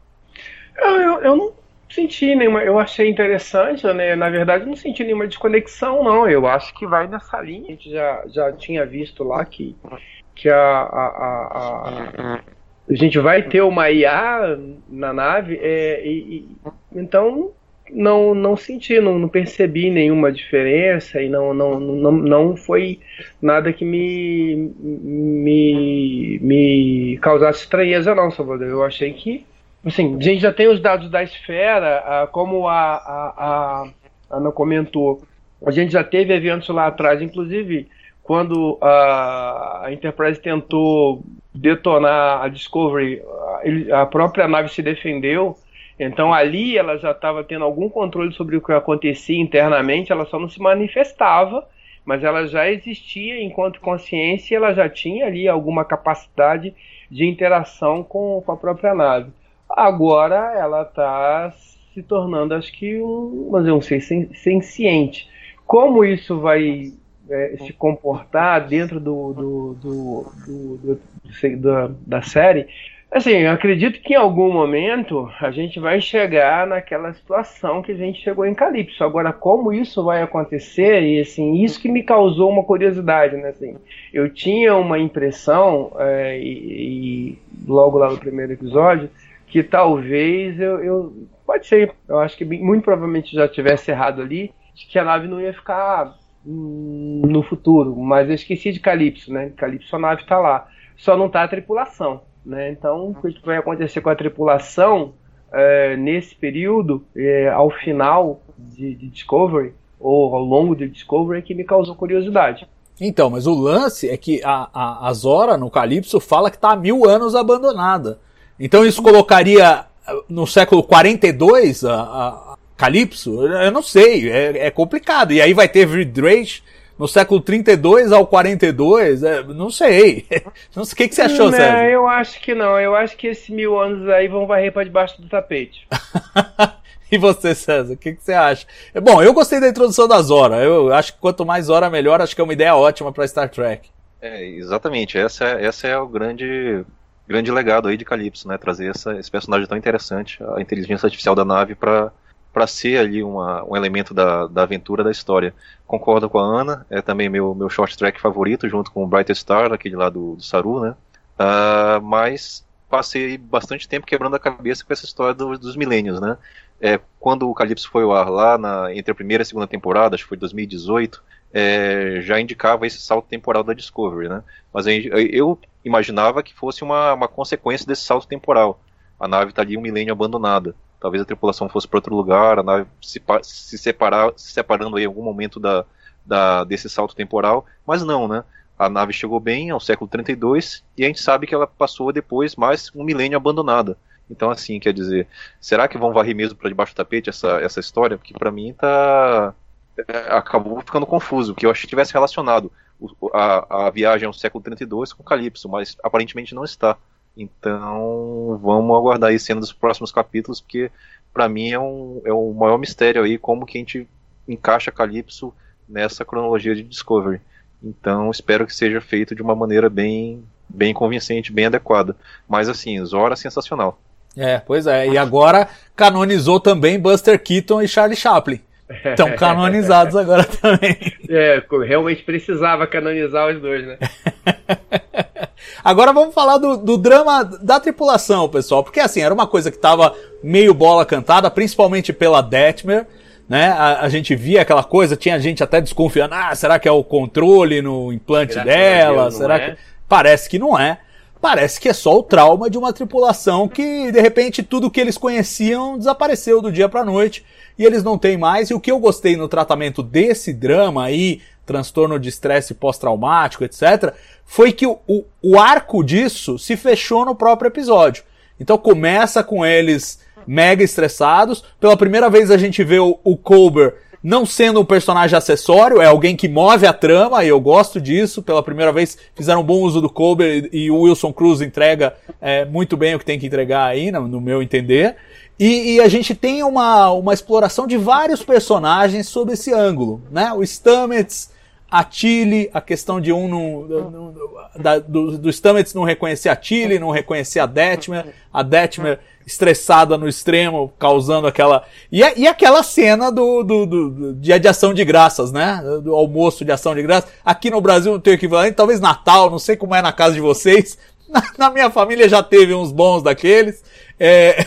Eu, eu, eu, não senti nenhuma. Eu achei interessante, né? Na verdade, não senti nenhuma desconexão, não. Eu acho que vai nessa linha. A gente já, já tinha visto lá que, que a, a, a, a a gente vai ter uma IA na nave, é, e, e, então não não senti, não, não, percebi nenhuma diferença e não, não, não, não foi nada que me, me, me causasse estranheza não, Salvador. Eu achei que, assim, a gente já tem os dados da esfera, como a, a, a Ana comentou, a gente já teve eventos lá atrás, inclusive quando a, a Enterprise tentou detonar a Discovery, a, a própria nave se defendeu. Então ali ela já estava tendo algum controle sobre o que acontecia internamente, ela só não se manifestava, mas ela já existia enquanto consciência ela já tinha ali alguma capacidade de interação com, com a própria nave. Agora ela está se tornando, acho que, um, vamos dizer, um ser senciente. Como isso vai é, se comportar dentro do, do, do, do, do da série. Assim, eu acredito que em algum momento a gente vai chegar naquela situação que a gente chegou em Calypso. Agora, como isso vai acontecer, e assim, isso que me causou uma curiosidade, né? Assim, eu tinha uma impressão, é, e, e, logo lá no primeiro episódio, que talvez eu, eu. Pode ser, eu acho que muito provavelmente já tivesse errado ali, de que a nave não ia ficar no futuro, mas eu esqueci de Calypso, né? Calypso a nave está lá, só não está a tripulação, né? Então, o que vai acontecer com a tripulação é, nesse período, é, ao final de, de, Discovery ou ao longo de Discovery, é que me causou curiosidade. Então, mas o lance é que a, a, a Zora no Calypso fala que está há mil anos abandonada. Então isso colocaria no século 42 a, a Calypso? Eu não sei, é, é complicado. E aí vai ter Vidrage no século 32 ao 42, é, não sei. <laughs> Não sei o que, que você achou, não, Sérgio? Eu acho que não. Eu acho que esses mil anos aí vão varrer para debaixo do tapete. <laughs> e você, César, o que, que você acha? Bom, eu gostei da introdução da Zora. Eu acho que quanto mais Zora, melhor. Acho que é uma ideia ótima para Star Trek. É, exatamente. Essa, é, essa é o grande, grande legado aí de Calypso, né? Trazer essa, esse personagem tão interessante, a inteligência artificial da nave, para para ser ali uma, um elemento da, da aventura da história. Concordo com a Ana, é também meu, meu short track favorito, junto com o Bright Star, aquele lá do, do Saru, né? Uh, mas passei bastante tempo quebrando a cabeça com essa história do, dos milênios, né? É, quando o Calypso foi ao ar lá na, entre a primeira e a segunda temporada, acho que foi 2018, é, já indicava esse salto temporal da Discovery, né? Mas eu imaginava que fosse uma, uma consequência desse salto temporal. A nave está ali um milênio abandonada talvez a tripulação fosse para outro lugar, a nave se, se, separar, se separando aí em algum momento da, da, desse salto temporal, mas não, né? A nave chegou bem ao século 32 e a gente sabe que ela passou depois mais um milênio abandonada. Então, assim, quer dizer, será que vão varrer mesmo para debaixo do tapete essa, essa história? Porque para mim tá é, acabou ficando confuso, que eu achei que tivesse relacionado a, a viagem ao século 32 com Calypso, mas aparentemente não está. Então, vamos aguardar aí cena dos próximos capítulos, porque para mim é, um, é o maior mistério aí como que a gente encaixa Calypso nessa cronologia de Discovery. Então, espero que seja feito de uma maneira bem bem convincente, bem adequada. Mas assim, Zora é sensacional. É, pois é. E agora canonizou também Buster Keaton e Charlie Chaplin. Estão canonizados <laughs> agora também. É, realmente precisava canonizar os dois, né? <laughs> Agora vamos falar do, do, drama da tripulação, pessoal, porque assim, era uma coisa que tava meio bola cantada, principalmente pela Detmer, né? A, a, gente via aquela coisa, tinha gente até desconfiando, ah, será que é o controle no implante será dela? será é? que. Parece que não é. Parece que é só o trauma de uma tripulação que, de repente, tudo que eles conheciam desapareceu do dia pra noite e eles não têm mais. E o que eu gostei no tratamento desse drama aí, transtorno de estresse pós-traumático, etc., foi que o, o, o arco disso se fechou no próprio episódio. Então começa com eles mega estressados. Pela primeira vez a gente vê o, o Colbert não sendo um personagem acessório, é alguém que move a trama, e eu gosto disso. Pela primeira vez fizeram um bom uso do Colbert e o Wilson Cruz entrega é, muito bem o que tem que entregar aí, no, no meu entender. E, e, a gente tem uma, uma exploração de vários personagens sob esse ângulo, né? O Stamets, a Tilly, a questão de um não, da, do, do Stamets não reconhecer a Tilly, não reconhecer a Detmer, a Detmer estressada no extremo, causando aquela. E, e aquela cena do, do, do, de, de ação de graças, né? Do almoço de ação de graças. Aqui no Brasil não tem equivalente, talvez Natal, não sei como é na casa de vocês. Na, <laughs> na minha família já teve uns bons daqueles. É...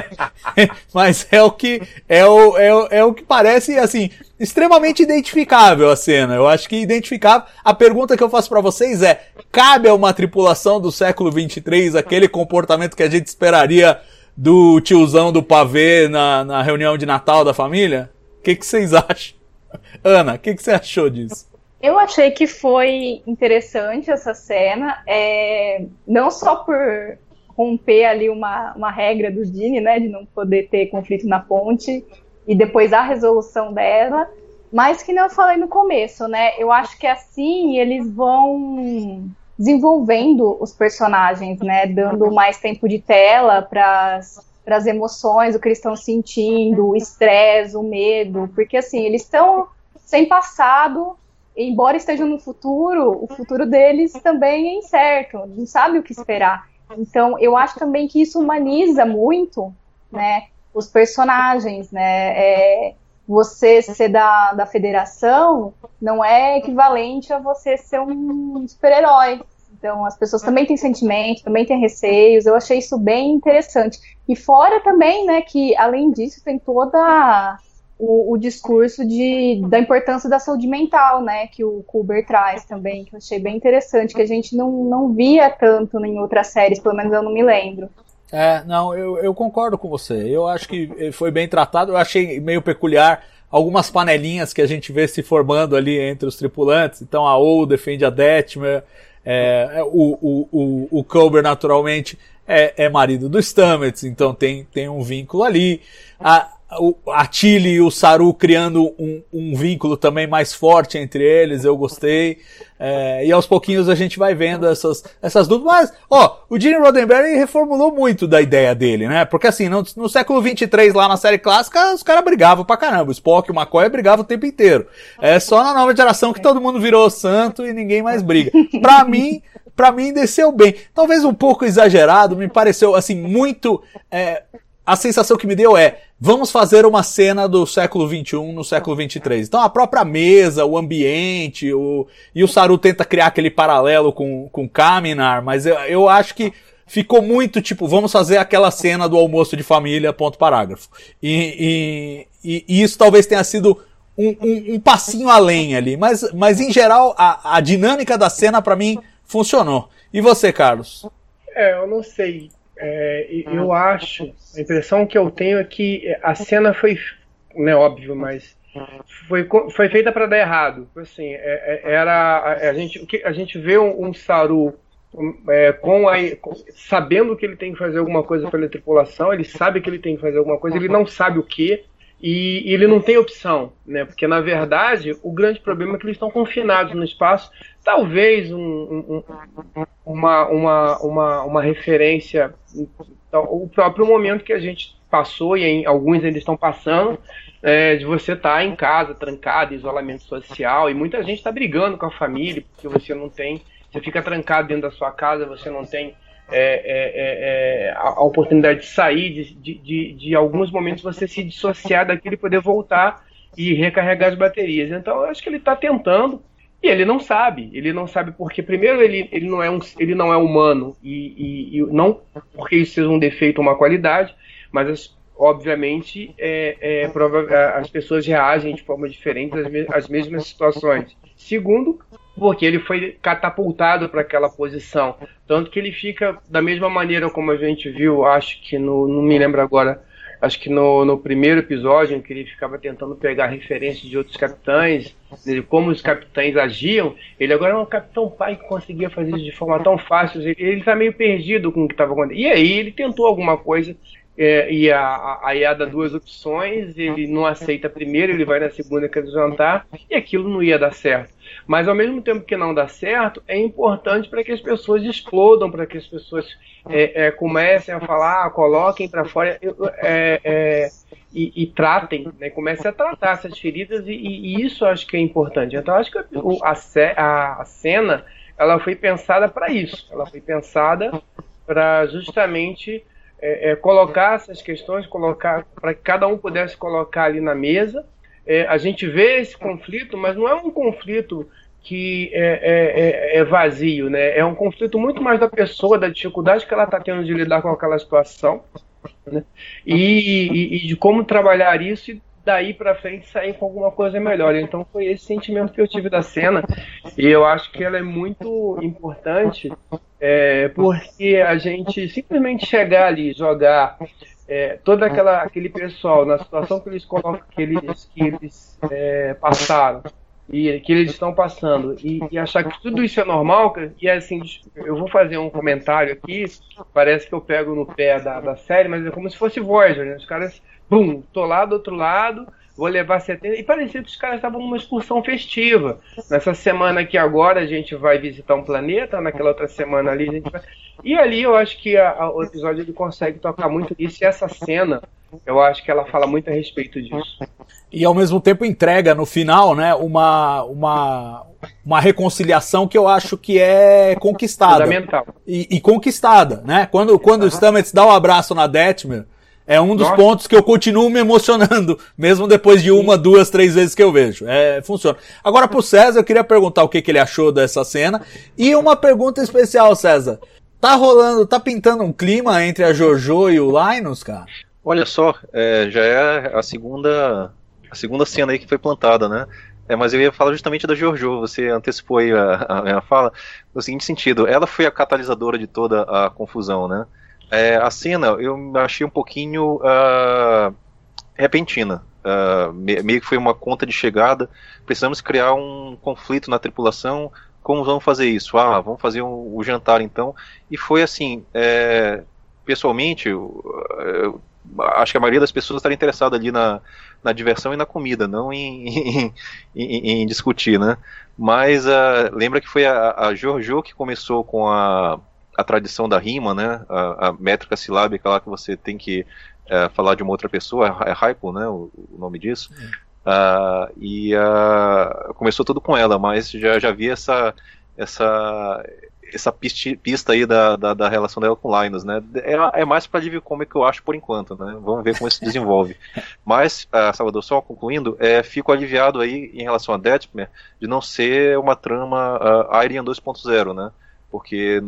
<laughs> Mas é o que é o, é, o, é o que parece assim extremamente identificável a cena. Eu acho que identificável. A pergunta que eu faço para vocês é: cabe a uma tripulação do século 23 aquele comportamento que a gente esperaria do tiozão do pavê na, na reunião de Natal da família? O que, que vocês acham? Ana, o que, que você achou disso? Eu achei que foi interessante essa cena, é, não só por romper ali uma, uma regra do Dini, né, de não poder ter conflito na ponte, e depois a resolução dela, mas que não falei no começo, né, eu acho que assim eles vão desenvolvendo os personagens, né, dando mais tempo de tela para as emoções, o que eles estão sentindo, o estresse, o medo, porque assim, eles estão sem passado, embora estejam no futuro, o futuro deles também é incerto, não sabe o que esperar. Então, eu acho também que isso humaniza muito, né, os personagens, né, é, você ser da, da federação não é equivalente a você ser um super-herói. Então, as pessoas também têm sentimentos, também têm receios. Eu achei isso bem interessante. E fora também, né, que além disso tem toda o, o, discurso de, da importância da saúde mental, né, que o Kuber traz também, que eu achei bem interessante, que a gente não, não via tanto em outras séries, pelo menos eu não me lembro. É, não, eu, eu concordo com você. Eu acho que foi bem tratado. Eu achei meio peculiar algumas panelinhas que a gente vê se formando ali entre os tripulantes. Então a O defende a Detmer, é, é, o, o, o, o Culber naturalmente é, é marido do Stamets, então tem, tem um vínculo ali. A, a Tilly e o Saru criando um, um, vínculo também mais forte entre eles, eu gostei. É, e aos pouquinhos a gente vai vendo essas, essas dúvidas. Mas, ó, o Gene Roddenberry reformulou muito da ideia dele, né? Porque assim, no, no século 23 lá na série clássica, os caras brigavam pra caramba. O Spock e o McCoy brigavam o tempo inteiro. É só na nova geração que todo mundo virou santo e ninguém mais briga. Pra mim, pra mim desceu bem. Talvez um pouco exagerado, me pareceu assim, muito. É, a sensação que me deu é, vamos fazer uma cena do século XXI no século XXIII. Então a própria mesa, o ambiente, o, e o Saru tenta criar aquele paralelo com, com Kaminar, mas eu, eu acho que ficou muito tipo, vamos fazer aquela cena do almoço de família, ponto parágrafo. E, e, e isso talvez tenha sido um, um, um, passinho além ali, mas, mas em geral a, a dinâmica da cena para mim funcionou. E você, Carlos? É, eu não sei é, eu acho, a impressão que eu tenho é que a cena foi, não é óbvio, mas foi, foi feita para dar errado. Assim, é, é, era a, a, gente, a gente vê um, um Saru é, com a, sabendo que ele tem que fazer alguma coisa pela tripulação, ele sabe que ele tem que fazer alguma coisa, ele não sabe o que, e, e, ele não tem opção, né? Porque na verdade o grande problema é que eles estão confinados no espaço. Talvez um, um, uma, uma, uma, uma referência, então, o próprio momento que a gente passou e em, alguns ainda estão passando, é, de você estar tá em casa, trancado, isolamento social, e muita gente está brigando com a família porque você não tem, você fica trancado dentro da sua casa, você não tem é, é, é, é, a, a, oportunidade de sair, de, de, de, de, alguns momentos você se dissociar daquilo e poder voltar e recarregar as baterias. Então eu acho que ele está tentando. E ele não sabe, ele não sabe porque primeiro ele, ele, não, é um, ele não é humano e, e, e não porque isso seja um defeito ou uma qualidade, mas as, obviamente é, é, as pessoas reagem de forma diferente às, às mesmas situações. Segundo, porque ele foi catapultado para aquela posição, tanto que ele fica da mesma maneira como a gente viu, acho que no, não me lembro agora acho que no, no primeiro episódio, em que ele ficava tentando pegar referências de outros capitães, de como os capitães agiam, ele agora é um capitão pai que conseguia fazer isso de forma tão fácil. Ele está meio perdido com o que estava acontecendo. E aí ele tentou alguma coisa. É, e a, IA dá duas opções, ele não aceita a primeira, ele vai na segunda que é jantar, e aquilo não ia dar certo. Mas ao mesmo tempo que não dá certo, é importante para que as pessoas explodam, para que as pessoas é, é, comecem a falar, coloquem para fora é, é, e, e, tratem, né? comecem a tratar essas feridas e, e, isso acho que é importante. Então acho que a, a, a cena ela foi pensada para isso, ela foi pensada para justamente é, é, colocar essas questões, colocar para que cada um pudesse colocar ali na mesa é, a gente vê esse conflito, mas não é um conflito que é, é, é, é vazio, né? É um conflito muito mais da pessoa, da dificuldade que ela está tendo de lidar com aquela situação, né? E, e, e, de como trabalhar isso e daí para frente sair com alguma coisa melhor. Então foi esse sentimento que eu tive da cena e eu acho que ela é muito importante é, porque a gente simplesmente chegar ali, jogar é, todo aquela, aquele pessoal na situação que eles colocam, que eles, que eles é, passaram e que eles estão passando e, e, achar que tudo isso é normal e é assim eu vou fazer um comentário aqui parece que eu pego no pé da, da série mas é como se fosse Voyager né? os caras bum tô lá do outro lado vou levar 70. E parecia que os caras estavam numa excursão festiva. Nessa semana aqui agora a gente vai visitar um planeta, naquela outra semana ali a gente vai. E ali eu acho que a, a, o episódio ele consegue tocar muito isso. E essa cena, eu acho que ela fala muito a respeito disso. E ao mesmo tempo entrega no final, né, uma, uma, uma reconciliação que eu acho que é conquistada. Fundamental. E, e conquistada, né? Quando, quando o Stamets dá um abraço na Detmer, é um dos Nossa. pontos que eu continuo me emocionando, <laughs> mesmo depois de uma, duas, três vezes que eu vejo. É, funciona. Agora pro César, eu queria perguntar o que, que ele achou dessa cena. E uma pergunta especial, César. Tá rolando, tá pintando um clima entre a Jojo e o Linus, cara? Olha só, é, já é a segunda, a segunda cena aí que foi plantada, né? É, mas eu ia falar justamente da Jojo, você antecipou aí a, a minha fala, no seguinte sentido, ela foi a catalisadora de toda a confusão, né? É, a cena eu achei um pouquinho uh, repentina. Uh, meio que foi uma conta de chegada. Precisamos criar um conflito na tripulação. Como vamos fazer isso? Ah, vamos fazer o um, um jantar então. E foi assim, é, pessoalmente, eu, eu, acho que a maioria das pessoas estaria interessada ali na, na diversão e na comida, não em, em, em, em discutir, né? Mas uh, lembra que foi a, a Jojo que começou com a a tradição da rima, né? A, a métrica silábica lá que você tem que é, falar de uma outra pessoa, é, é haiku, né? O, o nome disso. Uh, e uh, começou tudo com ela, mas já, já vi essa, essa, essa pista, pista aí da, da, da, relação dela com Linus, né? É, é mais para ver como é que eu acho por enquanto, né? Vamos ver como isso se desenvolve. <laughs> mas, uh, Salvador, só concluindo, é, fico aliviado aí em relação a Deathmer de não ser uma trama uh, Aryan 2.0, né? Porque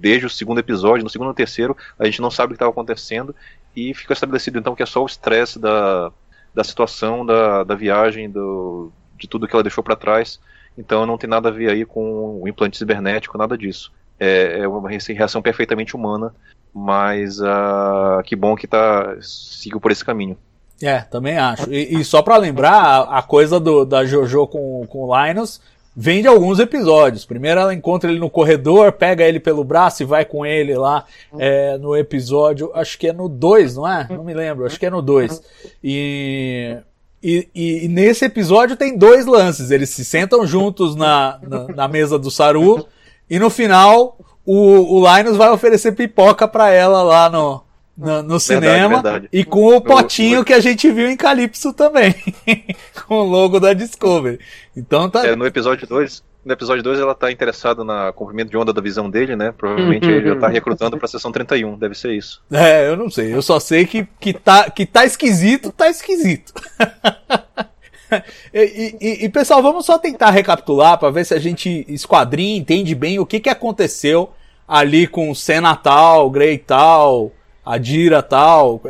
desde o segundo episódio, no segundo e terceiro, a gente não sabe o que estava acontecendo e fica estabelecido então que é só o estresse da, da situação, da, da viagem, do, de tudo que ela deixou para trás. Então não tem nada a ver aí com o implante cibernético, nada disso. É, é uma reação perfeitamente humana, mas uh, que bom que tá seguiu por esse caminho. É, também acho. E, e só para lembrar, a, a, coisa do, da JoJo com, com o Linus vem de alguns episódios. Primeiro ela encontra ele no corredor, pega ele pelo braço e vai com ele lá é, no episódio, acho que é no 2, não é? Não me lembro, acho que é no 2. E, e, e, nesse episódio tem dois lances. Eles se sentam juntos na, na, na mesa do Saru e no final o, o Linus vai oferecer pipoca para ela lá no, no, no cinema verdade. e com o potinho que a gente viu em Calypso também, <laughs> com o logo da Discovery. Então tá. É, no episódio 2, no episódio 2 ela tá interessada na comprimento de onda da visão dele, né? Provavelmente ele já tá recrutando pra sessão 31, deve ser isso. É, eu não sei, eu só sei que, que, tá, que tá esquisito, tá esquisito. <laughs> e, e, e, pessoal, vamos só tentar recapitular para ver se a gente esquadrinha, entende bem o que, que aconteceu ali com o Senna tal, Grey tal, Adira tal.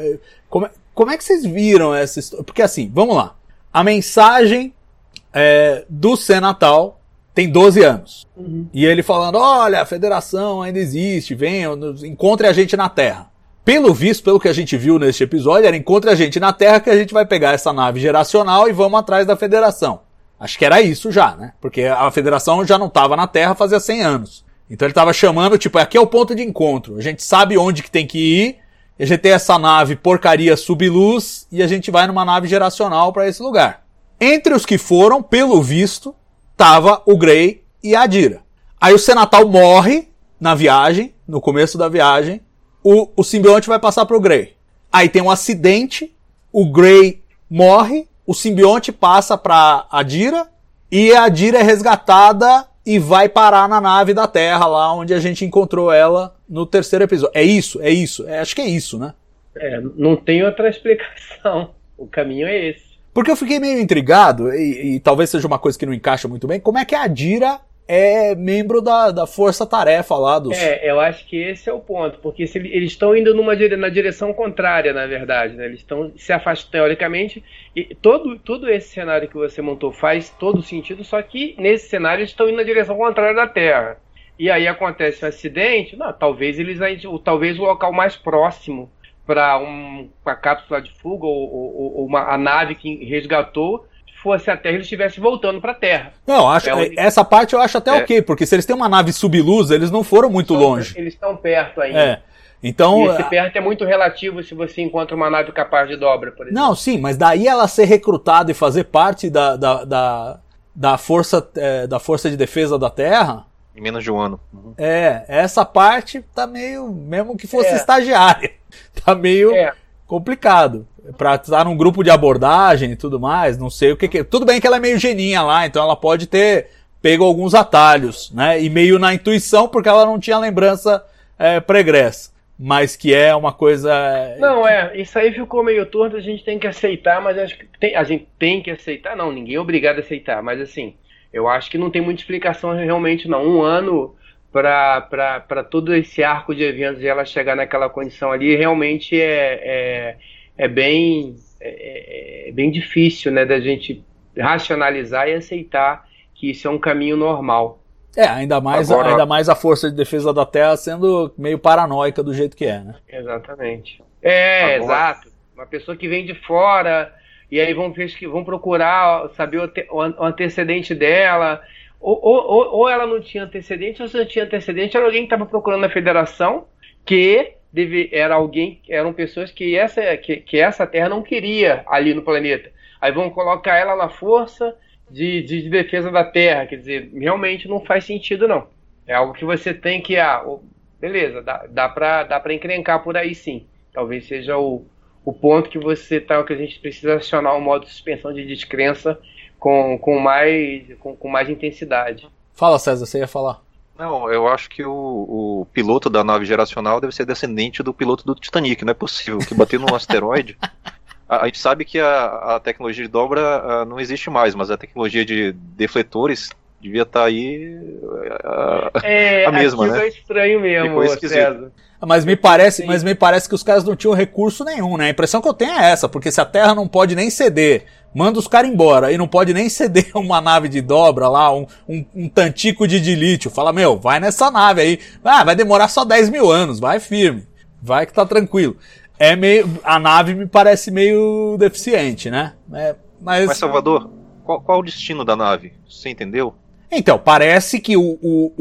Como, é, como é que vocês viram essa história? Porque assim, vamos lá. A mensagem é, do Senna tal tem 12 anos. Uhum. E ele falando: olha, a federação ainda existe, venham, encontre a gente na Terra. Pelo visto, pelo que a gente viu neste episódio, era encontre a gente na Terra que a gente vai pegar essa nave geracional e vamos atrás da federação. Acho que era isso já, né? Porque a federação já não estava na Terra fazia 100 anos. Então ele estava chamando, tipo, aqui é o ponto de encontro. A gente sabe onde que tem que ir, a gente tem essa nave porcaria subluz e a gente vai numa nave geracional para esse lugar. Entre os que foram, pelo visto, tava o Grey e a Adira. Aí o Senatal morre na viagem, no começo da viagem, o, o simbionte vai passar pro Grey. Aí tem um acidente, o Grey morre, o simbionte passa pra Adira, e a Adira é resgatada e vai parar na nave da Terra, lá onde a gente encontrou ela no terceiro episódio. É isso, é isso. É, acho que é isso, né? É, não tem outra <laughs> explicação. O caminho é esse. Porque eu fiquei meio intrigado, e, e talvez seja uma coisa que não encaixa muito bem, como é que a Adira é membro da, da força-tarefa lá dos. É, eu acho que esse é o ponto, porque se, eles estão indo numa dire, na direção contrária, na verdade, né? Eles estão se afastando teoricamente, e todo, todo esse cenário que você montou faz todo sentido, só que nesse cenário eles estão indo na direção contrária da Terra. E aí acontece um acidente, não, talvez eles talvez o local mais próximo para um, uma cápsula de fuga ou, ou, ou uma, a nave que resgatou fosse a Terra, eles estivessem voltando para a Terra. Não, acho, é onde... essa parte eu acho até é. ok, porque se eles têm uma nave subluz, eles não foram muito longe. Eles estão perto ainda. É. Então, e esse perto é muito relativo se você encontra uma nave capaz de dobra, por exemplo. Não, sim, mas daí ela ser recrutada e fazer parte da, da, da, da força, é, da força de defesa da Terra. Em menos de um ano. Uhum. É, essa parte tá meio. Mesmo que fosse é. estagiária. <laughs> Tá meio é. complicado para estar num grupo de abordagem e tudo mais, não sei o que, que Tudo bem que ela é meio geninha lá, então ela pode ter pego alguns atalhos, né? E meio na intuição, porque ela não tinha lembrança é, pregressa. Mas que é uma coisa. Não, é, isso aí ficou meio torto, a gente tem que aceitar, mas acho que tem, a gente tem que aceitar, não, ninguém é obrigado a aceitar, mas assim, eu acho que não tem muita explicação realmente, não. Um ano para todo esse arco de eventos e ela chegar naquela condição ali realmente é, é é bem, é, é, é bem difícil né, da gente racionalizar e aceitar que isso é um caminho normal. É, ainda mais, Agora, ainda mais a Força de Defesa da Terra sendo meio paranoica do jeito que é, né? Exatamente. É, Agora... exato. Uma pessoa que vem de fora e aí vão, vão procurar saber o, o antecedente dela. Ou, ou, ou, ela não tinha antecedente, ou se não tinha antecedente, era alguém que estava procurando a federação que deve, era alguém, eram pessoas que essa, que, que essa Terra não queria ali no planeta. Aí vão colocar ela na força de, de, defesa da Terra. Quer dizer, realmente não faz sentido, não. É algo que você tem que. Ah, beleza, dá, dá para dá encrencar por aí sim. Talvez seja o, o ponto que você tá, que a gente precisa acionar o modo de suspensão de descrença com, com, mais, com, com mais intensidade. Fala, César, você ia falar. Não, eu acho que o, o, piloto da nave geracional deve ser descendente do piloto do Titanic, não é possível. Que bateu num <laughs> asteroide. A, a, gente sabe que a, a tecnologia de dobra a, não existe mais, mas a tecnologia de defletores devia estar tá aí é, a mesma, né? É estranho mesmo, César. Mas me parece, mas me parece que os caras não tinham recurso nenhum, né? A impressão que eu tenho é essa, porque se a Terra não pode nem ceder, manda os caras embora e não pode nem <laughs> ceder uma nave de dobra lá, um, um, um tantico de dilítio. Fala, meu, vai nessa nave aí. Ah, vai demorar só 10 mil anos, vai firme. Vai que tá tranquilo. É meio. A nave me parece meio deficiente, né? É, mas... mas Salvador, qual, qual o destino da nave? Você entendeu? Então, parece que o, o,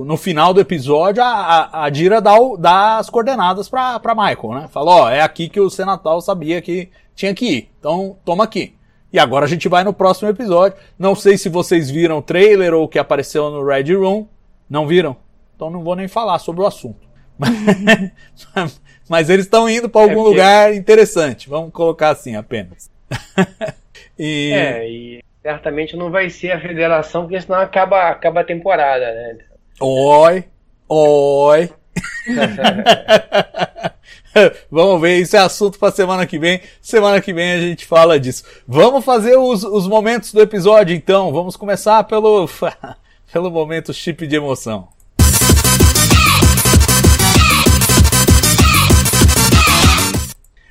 o, no final do episódio a, a Dira dá, o, dá as coordenadas pra, pra Michael, né? Fala, ó, é aqui que o Senatal sabia que tinha que ir. Então, toma aqui. E agora a gente vai no próximo episódio. Não sei se vocês viram o trailer ou o que apareceu no Red Room. Não viram? Então não vou nem falar sobre o assunto. <laughs> Mas eles estão indo para algum é lugar interessante. Vamos colocar assim apenas. <laughs> e... É, e certamente não vai ser a federação, porque senão acaba, acaba a temporada, né? Oi, oi. <laughs> Vamos ver, isso é assunto para semana que vem. Semana que vem a gente fala disso. Vamos fazer os, os momentos do episódio então. Vamos começar pelo, <laughs> pelo momento chip de emoção.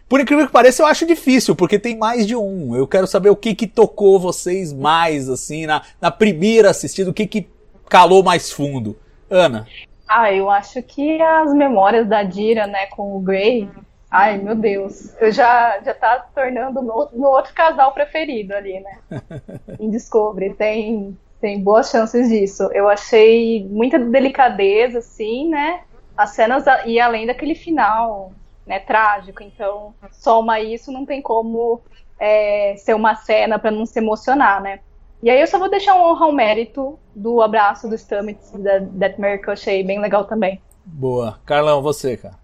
Por incrível que pareça, eu acho difícil, porque tem mais de um. Eu quero saber o que que tocou vocês mais, assim, na, na primeira assistida, o que que calou mais fundo. Ana. Ah, eu acho que as memórias da Dira, né, com o Gray, ai meu Deus, eu já já tá tornando meu, meu outro casal preferido ali, né? <laughs> em Discovery tem tem boas chances disso. Eu achei muita delicadeza, assim, né? As cenas e além daquele final, né, trágico. Então, soma isso, não tem como é, ser uma cena para não se emocionar, né? E aí eu só vou deixar um honra ao mérito do abraço do Stamets da Detmer, que eu achei bem legal também. Boa. Carlão, você, cara.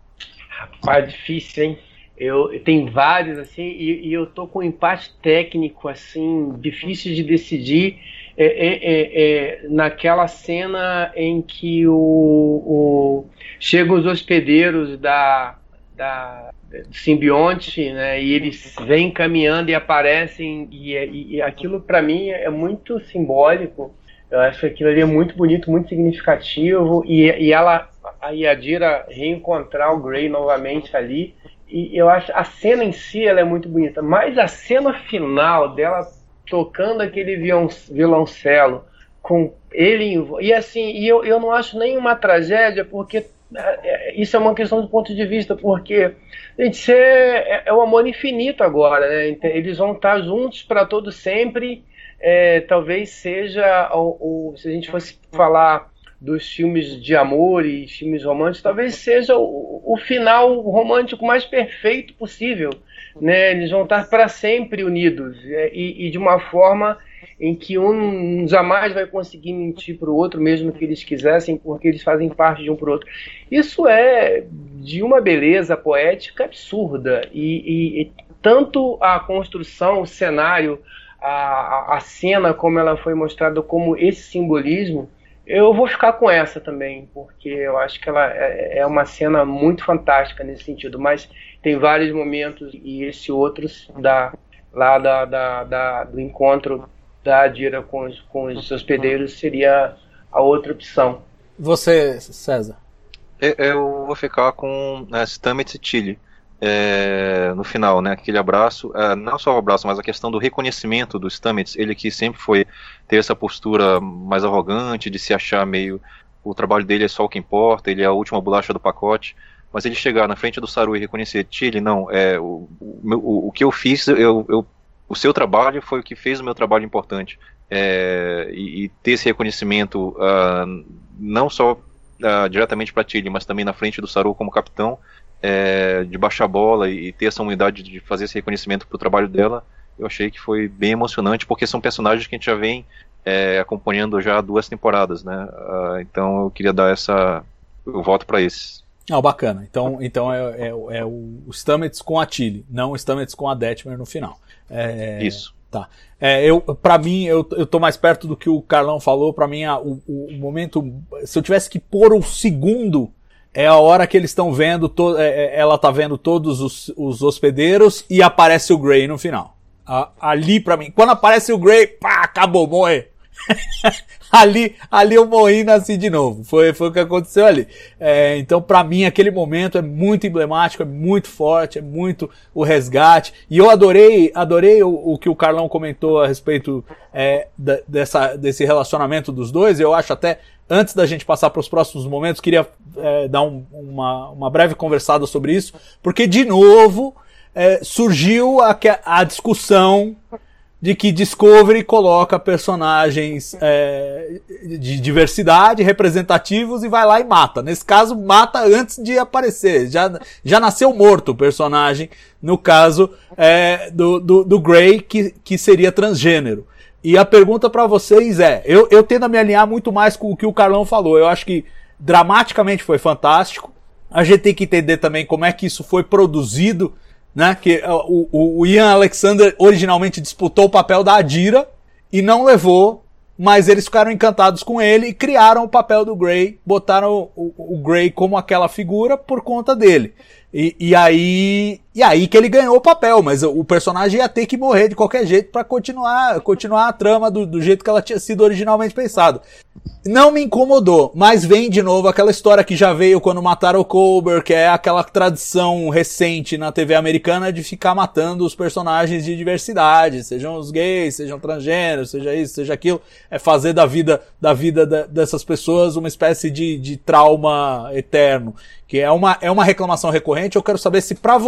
Rapaz, difícil, hein? Eu, tem vários, assim, e, e, eu tô com um empate técnico, assim, difícil de decidir. É, é, é, é naquela cena em que o, o chegam os hospedeiros da, da do simbionte, né? E eles vêm caminhando e aparecem e, e, e aquilo para mim é muito simbólico. Eu acho que aquilo ali é muito bonito, muito significativo e, e ela a Yadira reencontrar o Grey novamente ali e eu acho a cena em si ela é muito bonita, mas a cena final dela tocando aquele violoncelo com ele e assim e eu, eu não acho nenhuma tragédia porque é, isso é uma questão do ponto de vista, porque gente, é, é amor infinito agora, né? Eles vão estar juntos para todo sempre. É, talvez seja, o, se a gente fosse falar dos filmes de amor e filmes românticos, talvez seja o, o final romântico mais perfeito possível. Né? Eles vão estar para sempre unidos é, e, e de uma forma em que um jamais vai conseguir mentir para o outro, mesmo que eles quisessem, porque eles fazem parte de um para o outro. Isso é de uma beleza poética absurda. E, e, e tanto a construção, o cenário, a, a cena como ela foi mostrada, como esse simbolismo, eu vou ficar com essa também, porque eu acho que ela é, é uma cena muito fantástica nesse sentido. Mas tem vários momentos, e esse outro da, lá da, da, da do encontro da Adira com os, com os hospedeiros seria a outra opção. Você, César? Eu vou ficar com né, Stamets e Chile. É, no final, né, aquele abraço, é, não só o abraço, mas a questão do reconhecimento do Stamets, ele que sempre foi ter essa postura mais arrogante, de se achar meio, o trabalho dele é só o que importa, ele é a última bolacha do pacote, mas ele chegar na frente do Saru e reconhecer, Chile, não, é, o, o, o que eu fiz, eu, eu o seu trabalho foi o que fez o meu trabalho importante. É, e, e, ter esse reconhecimento uh, não só uh, diretamente para Tilly, mas também na frente do Saru como capitão, é, de baixar a bola e, ter essa humildade de fazer esse reconhecimento para o trabalho dela, eu achei que foi bem emocionante, porque são personagens que a gente já vem é, acompanhando já duas temporadas, né? Uh, então eu queria dar essa. Eu voto para esses. Ah, bacana. Então, então é, é, é o Stamets com a Tilly, não o Stamets com a Detmer no final. É, Isso. Tá. É, eu, para mim, eu, eu tô mais perto do que o Carlão falou. Para mim, a, o, o, momento, se eu tivesse que pôr um segundo, é a hora que eles estão vendo, to, é, é, ela tá vendo todos os, os hospedeiros e aparece o Grey no final. A, ali para mim, quando aparece o Grey, pá, acabou, morre. <laughs> ali, ali eu morri e nasci de novo. Foi, foi o que aconteceu ali. É, então, para mim, aquele momento é muito emblemático, é muito forte, é muito o resgate. E eu adorei, adorei o, o que o Carlão comentou a respeito é, da, dessa, desse relacionamento dos dois. Eu acho até, antes da gente passar para os próximos momentos, queria é, dar um, uma, uma breve conversada sobre isso, porque de novo é, surgiu a, a discussão de que Discovery coloca personagens é, de diversidade, representativos e vai lá e mata. Nesse caso, mata antes de aparecer. Já, já nasceu morto o personagem, no caso é, do, do, do Grey, que, que seria transgênero. E a pergunta para vocês é: eu, eu tendo a me alinhar muito mais com o que o Carlão falou. Eu acho que dramaticamente foi fantástico. A gente tem que entender também como é que isso foi produzido né? Que o, o Ian Alexander originalmente disputou o papel da Adira e não levou, mas eles ficaram encantados com ele e criaram o papel do Grey, botaram o, o, o Grey como aquela figura por conta dele. E, e, aí e aí que ele ganhou o papel, mas o personagem ia ter que morrer de qualquer jeito para continuar continuar a trama do, do, jeito que ela tinha sido originalmente pensado. Não me incomodou, mas vem de novo aquela história que já veio quando mataram o Colbert, que é aquela tradição recente na TV americana de ficar matando os personagens de diversidade, sejam os gays, sejam transgêneros, seja isso, seja aquilo, é fazer da vida da vida dessas pessoas uma espécie de, de trauma eterno que é uma, é uma reclamação recorrente. Eu quero saber se para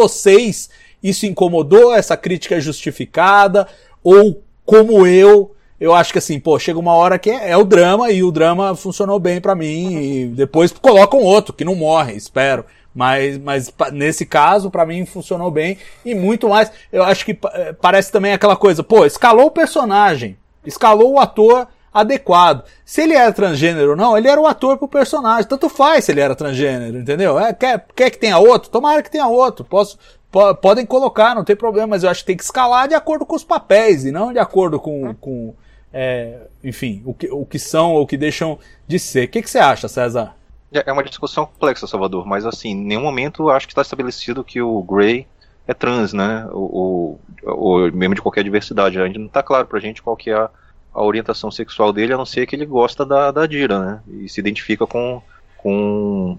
isso incomodou, essa crítica é justificada, ou como eu, eu acho que assim, pô, chega uma hora que é, é o drama e o drama funcionou bem para mim e depois colocam outro que não morre, espero. Mas, mas nesse caso, para mim, funcionou bem. E muito mais, eu acho que eh, parece também aquela coisa, pô, escalou o personagem, escalou o ator, adequado. Se ele era transgênero ou não, ele era o ator pro personagem. Tanto faz se ele era transgênero, entendeu? É, quer, quer que tenha outro? Tomara que tenha outro. Posso, po, podem colocar, não tem problema, mas eu acho que tem que escalar de acordo com os papéis e não de acordo com, com é, enfim, o que, o que são ou o que deixam de ser. O que, que você acha, César? É, é uma discussão complexa, Salvador, mas assim, em nenhum momento acho que está estabelecido que o Grey é trans, né? Ou, ou, mesmo de qualquer diversidade. A gente não está claro pra gente qual que é a a orientação sexual dele, a não ser que ele gosta da, da Dira, né? E se identifica com, com.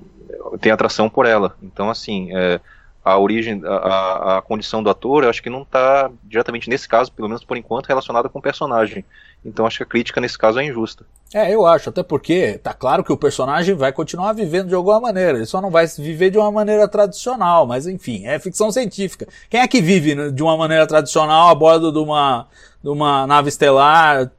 tem atração por ela. Então, assim, é, a origem, a, a condição do ator, eu acho que não está diretamente nesse caso, pelo menos por enquanto, relacionada com o personagem. Então acho que a crítica nesse caso é injusta. É, eu acho, até porque tá claro que o personagem vai continuar vivendo de alguma maneira, ele só não vai viver de uma maneira tradicional, mas enfim, é ficção científica. Quem é que vive de uma maneira tradicional a bordo de uma, de uma nave estelar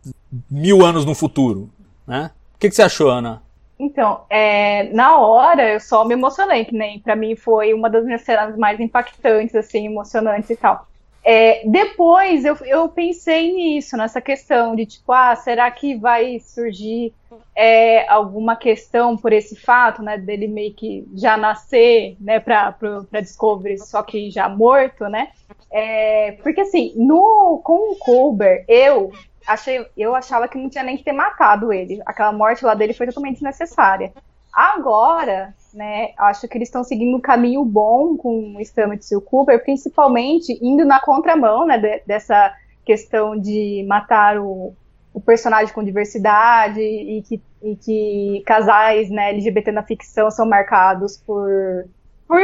mil anos no futuro, né? O que, que você achou, Ana? Então, é, na hora eu só me emocionei, que nem para mim foi uma das minhas cenas mais impactantes, assim, emocionantes e tal. É, depois eu, eu pensei nisso, nessa questão de tipo, ah, será que vai surgir é, alguma questão por esse fato, né, dele meio que já nascer, né, para Discovery, só que já morto, né? É, porque assim, no, com o Colbert, eu achei, eu achava que não tinha nem que ter matado ele. Aquela morte lá dele foi totalmente desnecessária. Agora, né, acho que eles estão seguindo um caminho bom com o Stamets e o Cooper, principalmente indo na contramão, né, de, dessa questão de matar o, o personagem com diversidade e que, e que casais né, LGBT na ficção são marcados por, por,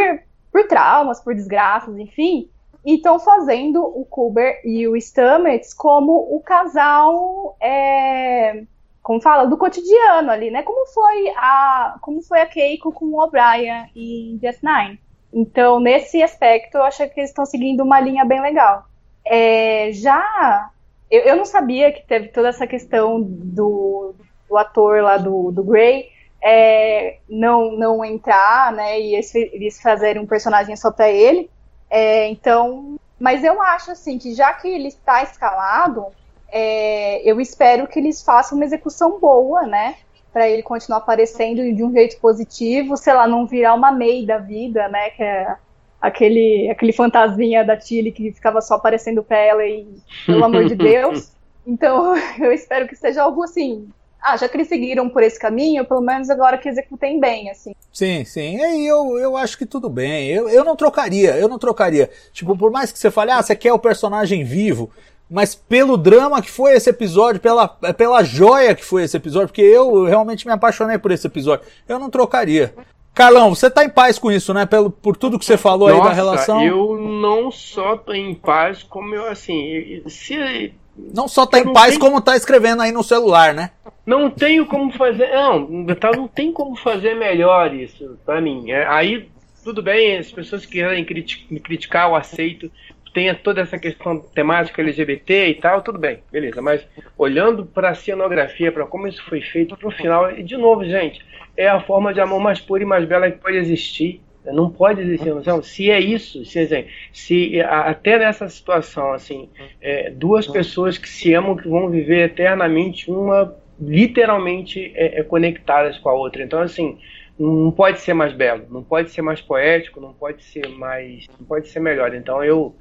por traumas, por desgraças, enfim, e estão fazendo o Cooper e o Stamets como o casal é, como fala, do cotidiano ali, né? Como foi a, como foi a Keiko com o O'Brien em DS9. Então, nesse aspecto, eu acho que eles estão seguindo uma linha bem legal. É, já, eu, eu, não sabia que teve toda essa questão do, do ator lá do, do Grey é, não, não entrar, né? E eles, eles fazerem um personagem só para ele. É, então, mas eu acho assim que já que ele está escalado, é, eu espero que eles façam uma execução boa, né? Para ele continuar aparecendo de um jeito positivo, sei lá, não virar uma May da vida, né? Que é aquele, aquele fantasminha da Tilly que ficava só aparecendo pra ela e, pelo amor de <laughs> Deus. Então, <laughs> eu espero que seja algo assim. Ah, já que eles seguiram por esse caminho, pelo menos agora que executem bem, assim. Sim, sim. E eu, eu acho que tudo bem. Eu, eu não trocaria, eu não trocaria. Tipo, por mais que você fale, ah, você quer o personagem vivo, mas pelo drama que foi esse episódio, pela, pela joia que foi esse episódio, porque eu realmente me apaixonei por esse episódio, eu não trocaria. Carlão, você tá em paz com isso, né? Pelo, por tudo que você falou Nossa, aí da relação. Eu não só tô em paz, como eu, assim, se. Não só tá em paz, tenho... como tá escrevendo aí no celular, né? Não tenho como fazer. Não, tá, não tem como fazer melhor isso, pra mim. É, aí, tudo bem, as pessoas que querem criticar, eu aceito tenha toda essa questão temática LGBT e tal, tudo bem, beleza. Mas olhando para a cenografia, para como isso foi feito, para o final, e de novo, gente, é a forma de amor mais pura e mais bela que pode existir. Não pode existir, não. Se é isso, se, assim, se até nessa situação, assim, é, duas pessoas que se amam, que vão viver eternamente, uma literalmente é, é conectadas com a outra. Então, assim, não pode ser mais belo, não pode ser mais poético, não pode ser mais, não pode ser melhor. Então eu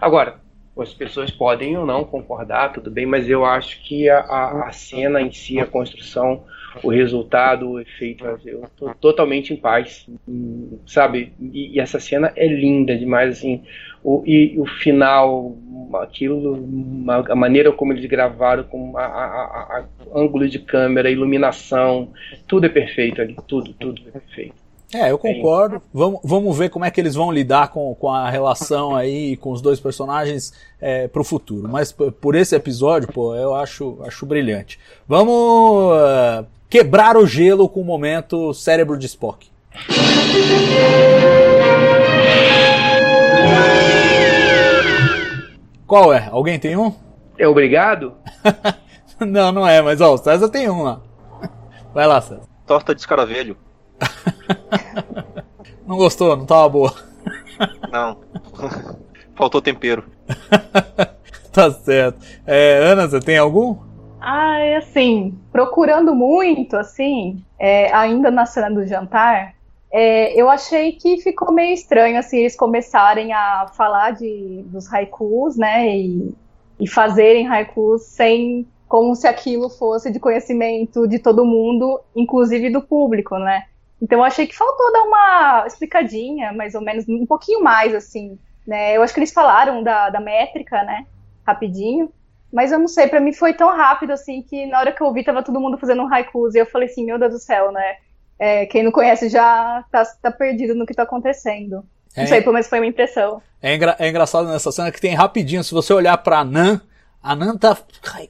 Agora, as pessoas podem ou não concordar, tudo bem, mas eu acho que a, a cena em si, a construção, o resultado, o efeito, eu tô totalmente em paz, sabe? E, e essa cena é linda demais, assim, o, e o final, aquilo, a maneira como eles gravaram, com a, a, a, ângulo de câmera, iluminação, tudo é perfeito ali, tudo, tudo é perfeito. É, eu concordo. Vamos, vamos ver como é que eles vão lidar com, com a relação aí com os dois personagens é, pro futuro. Mas por esse episódio, pô, eu acho, acho brilhante. Vamos uh, quebrar o gelo com o momento cérebro de Spock. Qual é? Alguém tem um? É obrigado? <laughs> não, não é, mas ó, o César tem um lá. Vai lá, César. Torta de escaravelho. <laughs> não gostou? Não tava boa? <laughs> Não. Faltou tempero. tá certo. É, Ana, você tem algum? Ah, é assim, procurando muito, assim, é, ainda na cena do jantar, é, eu achei que ficou meio estranho, assim, eles começarem a falar de, dos haikus, né, e, e fazerem haikus sem, como se aquilo fosse de conhecimento de todo mundo, inclusive do público, né. Então eu achei que faltou dar uma explicadinha, mais ou menos, um pouquinho mais, assim, né. Eu acho que eles falaram da, da métrica, né, rapidinho, mas eu não sei, para mim foi tão rápido, assim, que na hora que eu ouvi tava todo mundo fazendo um haikus, e eu falei assim, meu Deus do céu, né, é, quem não conhece já tá, tá, perdido no que tá acontecendo. É, não sei, pelo menos foi uma impressão. É, engra, é engraçado nessa cena que tem rapidinho, se você olhar pra Nan, a Nan tá. Ai,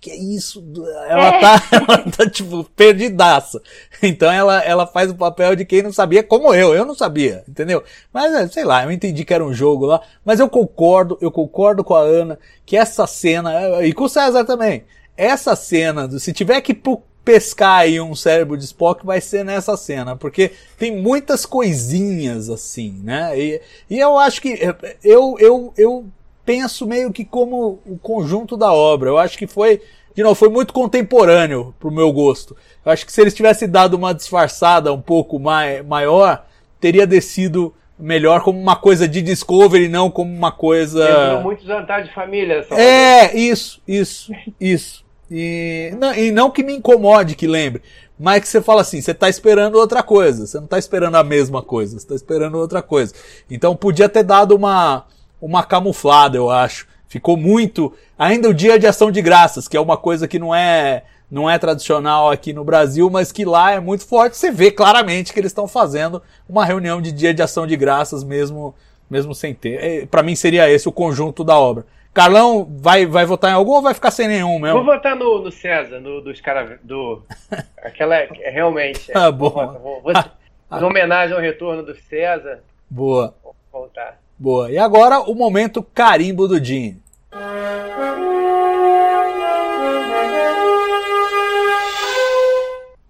que é isso? Ela, é. Tá, <laughs> ela tá, tipo, perdidaça. Então ela, ela faz o papel de quem não sabia, como eu, eu não sabia, entendeu? Mas, é, sei lá, eu entendi que era um jogo lá, mas eu concordo, eu concordo com a Ana, que essa cena, e com o César também, essa cena, se tiver que pescar aí um cérebro de Spock vai ser nessa cena, porque tem muitas coisinhas assim, né? E, e eu acho que eu, eu, eu penso meio que como o conjunto da obra. Eu acho que foi, de novo, foi muito contemporâneo pro meu gosto. Eu acho que se eles tivessem dado uma disfarçada um pouco mai, maior, teria descido melhor como uma coisa de Discovery, não como uma coisa. Lembrou muito jantar de família. É, isso, isso, isso. E não, e não que me incomode que lembre, mas que você fala assim, você está esperando outra coisa, você não está esperando a mesma coisa, você está esperando outra coisa. Então podia ter dado uma, uma camuflada, eu acho. Ficou muito. Ainda o dia de ação de graças, que é uma coisa que não é não é tradicional aqui no Brasil, mas que lá é muito forte. Você vê claramente que eles estão fazendo uma reunião de dia de ação de graças mesmo mesmo sem ter. É, Para mim seria esse o conjunto da obra. Carlão vai, vai votar em algum ou vai ficar sem nenhum mesmo? Vou votar no, no César, no, dos caras. Do, <laughs> aquela. É, realmente. É, ah, bom. Vou, vou, vou, <laughs> em homenagem ao retorno do César. Boa. Vou voltar. Boa. E agora o momento carimbo do Jim.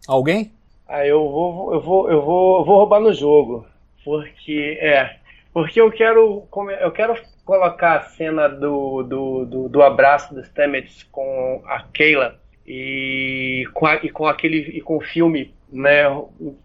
Alguém? Ah, eu vou, eu vou, eu vou, eu vou roubar no jogo, porque é, porque eu quero, eu quero colocar a cena do, do, do, do abraço dos Stamets com a Kayla e com, a, e com aquele e com o filme né,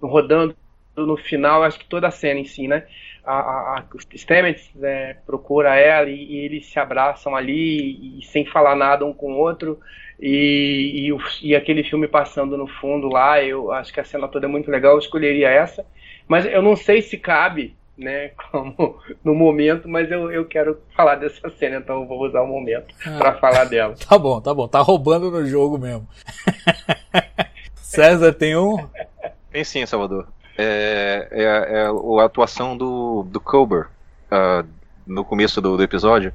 rodando no final, acho que toda a cena em si, né? A, a, os Stamets né, procura ela e, e, eles se abraçam ali e, e, sem falar nada um com o outro e, e, o, e aquele filme passando no fundo lá, eu acho que a cena toda é muito legal, eu escolheria essa, mas eu não sei se cabe né, <laughs> como no momento, mas eu, eu quero falar dessa cena, então eu vou usar o momento ah, para falar dela. <laughs> Tá bom, tá bom, tá roubando no jogo mesmo. <laughs> César tem um? Tem sim, Salvador. É, é, é a atuação do, do Colbert uh, no começo do, do episódio.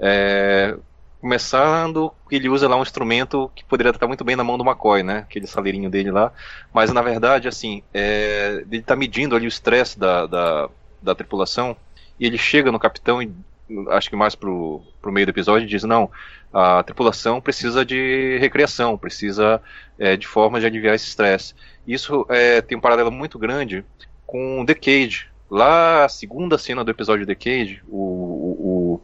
É, começando, ele usa lá um instrumento que poderia estar muito bem na mão do McCoy, né? Aquele saleirinho dele lá. Mas na verdade, assim, é, ele está medindo ali o estresse da, da, da tripulação, e ele chega no capitão e acho que mais pro, pro meio do episódio diz não, a tripulação precisa de recreação, precisa é, de forma de aliviar esse estresse. Isso é, tem um paralelo muito grande com The Cage. Lá, a segunda cena do episódio The Cage, o, o,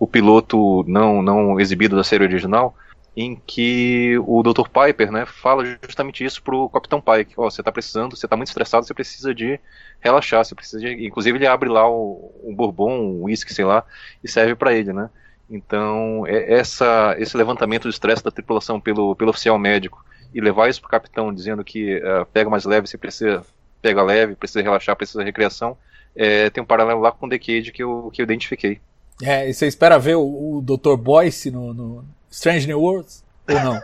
o piloto não, não exibido da série original, em que o Dr. Piper, né, fala justamente isso pro Capitão Pike. Ó, oh, você tá precisando, você tá muito estressado, você precisa de relaxar, você precisa de... Inclusive ele abre lá o, bourbon, um whisky, sei lá, e serve para ele, né. Então, é essa, esse levantamento do estresse da tripulação pelo, pelo oficial médico e levar isso para o capitão dizendo que uh, pega mais leve, se precisa pega leve, precisa relaxar, precisa de recreação, é, tem um paralelo lá com o Decade que eu, que eu identifiquei. É, e você espera ver o, o Dr. Boyce no, no Strange New Worlds? Ou não?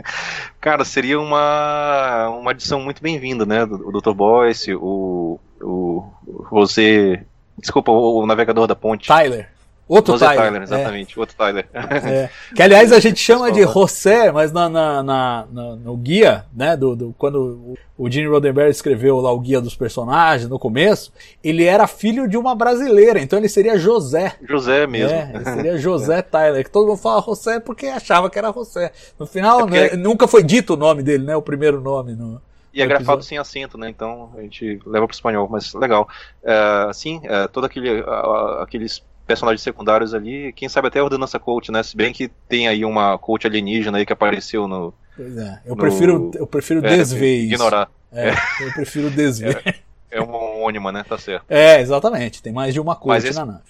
<laughs> Cara, seria uma, uma adição muito bem-vinda, né? O Dr. Boyce, o, o José. Desculpa, o, o navegador da ponte. Tyler. Outro José Tyler. Tyler, exatamente, é. outro Tyler. É. <laughs> Que aliás a gente chama de José, mas na, na, na, no guia, né, do, do, quando o Gene Roddenberry escreveu lá o guia dos personagens no começo, ele era filho de uma brasileira, então ele seria José. José mesmo. É, ele seria José Tyler, que todo mundo fala José porque achava que era José. No final, é né, nunca foi dito o nome dele, né, o primeiro nome. No, e é grafado sem acento, né? Então a gente leva para o espanhol, mas legal. Uh, sim, uh, todo aquele, uh, aqueles personagens secundários ali, quem sabe até a ordenança coach, né? Se bem que tem aí uma coach alienígena aí que apareceu no. Pois é, eu no, prefiro, eu prefiro é, desver isso. Ignorar. É, eu prefiro desver. É, é uma homônima, né? Tá certo. É, exatamente. Tem mais de uma coach esse, na nave.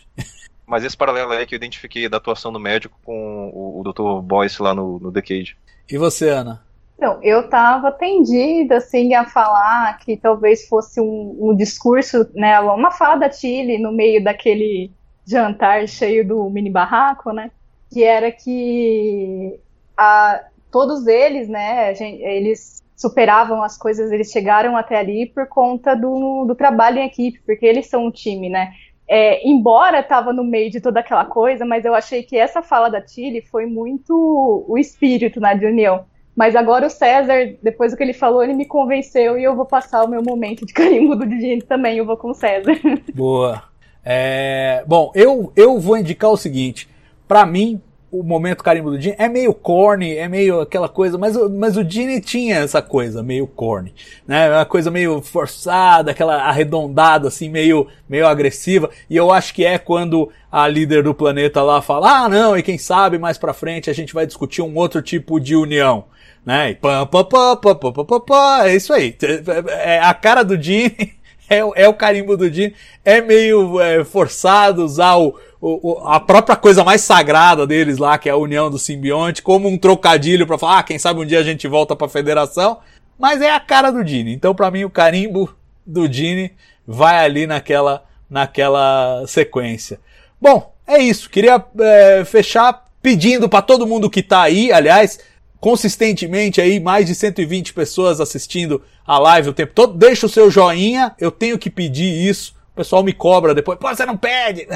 Mas esse paralelo aí que eu identifiquei da atuação do médico com o, o Dr. Boyce lá no, no Decade. E você, Ana? Então, eu estava tendida assim a falar que talvez fosse um, um discurso, né, uma fala da Tilly no meio daquele jantar cheio do mini barraco, né? Que era que a, todos eles, né, gente, eles superavam as coisas, eles chegaram até ali por conta do, do trabalho em equipe, porque eles são um time, né? É, embora estava no meio de toda aquela coisa, mas eu achei que essa fala da Tilly foi muito o espírito né, união. Mas agora o César, depois do que ele falou, ele me convenceu e eu vou passar o meu momento de carimbo do Didi também, eu vou com o César. Boa. É, bom, eu, eu vou indicar o seguinte. Para mim, o momento carimbo do Gene é meio corny, é meio aquela coisa, mas, mas o Gene tinha essa coisa meio corny, né? Uma coisa meio forçada, aquela arredondada, assim, meio, meio agressiva. E eu acho que é quando a líder do planeta lá fala: ah, não, e quem sabe mais pra frente a gente vai discutir um outro tipo de união. Né? E pam, pam, pam, pam, pam, pam, pam, é isso aí. É a cara do Gene é, é o carimbo do Dini. É meio é, forçado usar o, o, a própria coisa mais sagrada deles lá, que é a união do simbionte, como um trocadilho para falar, ah, quem sabe um dia a gente volta para a federação. Mas é a cara do Dini. Então, para mim, o carimbo do Dini vai ali naquela, naquela sequência. Bom, é isso. Queria é, fechar pedindo para todo mundo que tá aí, aliás, consistentemente aí, mais de 120 pessoas assistindo a live o tempo todo. Deixa o seu joinha, eu tenho que pedir isso. O pessoal me cobra depois. Pô, você não pede?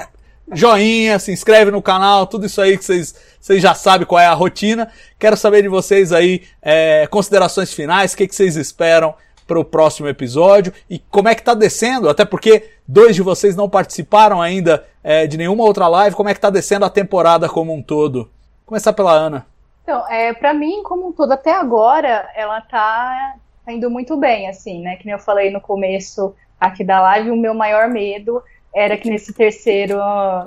Joinha, se inscreve no canal, tudo isso aí que vocês, vocês já sabem qual é a rotina. Quero saber de vocês aí, é, considerações finais, o que, que vocês esperam para o próximo episódio e como é que tá descendo, até porque dois de vocês não participaram ainda é, de nenhuma outra live, como é que tá descendo a temporada como um todo. Começar pela Ana. Então, é, para mim, como um todo, até agora, ela tá, indo muito bem, assim, né? Que nem eu falei no começo aqui da live, o meu maior medo era que nesse terceiro,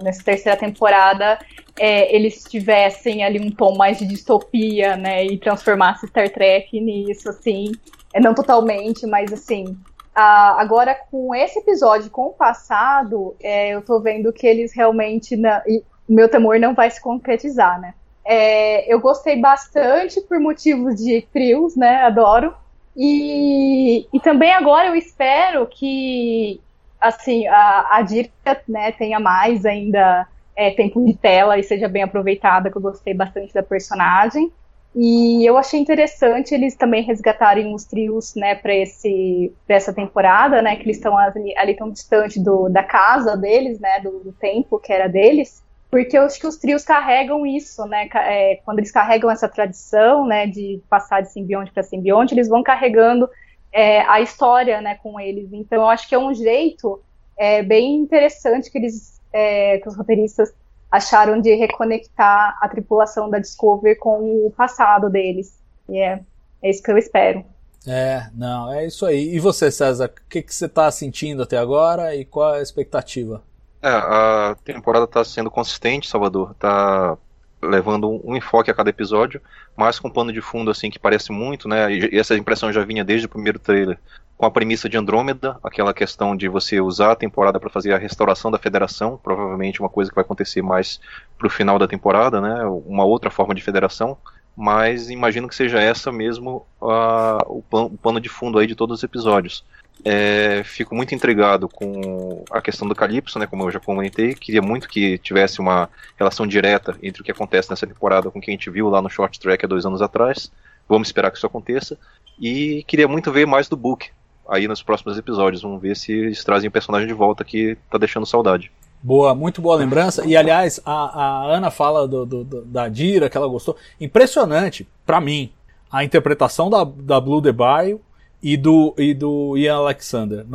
nessa terceira temporada é, eles tivessem ali um tom mais de distopia, né, e transformasse Star Trek nisso, assim, é, não totalmente, mas assim, a, agora com esse episódio, com o passado, é, eu tô vendo que eles realmente, o meu temor não vai se concretizar, né, é, eu gostei bastante por motivos de trios, né? Adoro. E, e também agora eu espero que assim a, a Dirka né, tenha mais ainda é, tempo de tela e seja bem aproveitada, que eu gostei bastante da personagem. E eu achei interessante eles também resgatarem os trios, né, para esse essa temporada, né, que eles estão ali, ali tão distante do, da casa deles, né, do, do tempo que era deles porque eu acho que os trios carregam isso, né? É, quando eles carregam essa tradição, né, de passar de simbionte para simbionte, eles vão carregando é, a história, né, com eles. Então, eu acho que é um jeito é, bem interessante que eles, é, que os roteiristas acharam de reconectar a tripulação da Discovery com o passado deles. E é, é isso que eu espero. É, não, é isso aí. E você, César, o que, que você está sentindo até agora e qual é a expectativa? É, a temporada está sendo consistente, Salvador. Tá, levando um enfoque a cada episódio, mas com um pano de fundo assim que parece muito, né? E essa impressão já vinha desde o primeiro trailer, com a premissa de Andrômeda, aquela questão de você usar a temporada para fazer a restauração da federação, provavelmente uma coisa que vai acontecer mais pro final da temporada, né? Uma outra forma de federação, mas imagino que seja essa mesmo o, pano, o pano de fundo aí de todos os episódios. É, fico muito intrigado com a questão do Calypso, né, como eu já comentei. Queria muito que tivesse uma relação direta entre o que acontece nessa temporada com o que a gente viu lá no Short Track há dois anos atrás. Vamos esperar que isso aconteça. E queria muito ver mais do Book aí nos próximos episódios. Vamos ver se eles trazem o personagem de volta que tá deixando saudade. Boa, muito boa lembrança. E aliás, a, a Ana fala do, do, do, da Dira, que ela gostou. Impressionante, para mim, a interpretação da, da Blue Bio e do, e do Ian Alexander.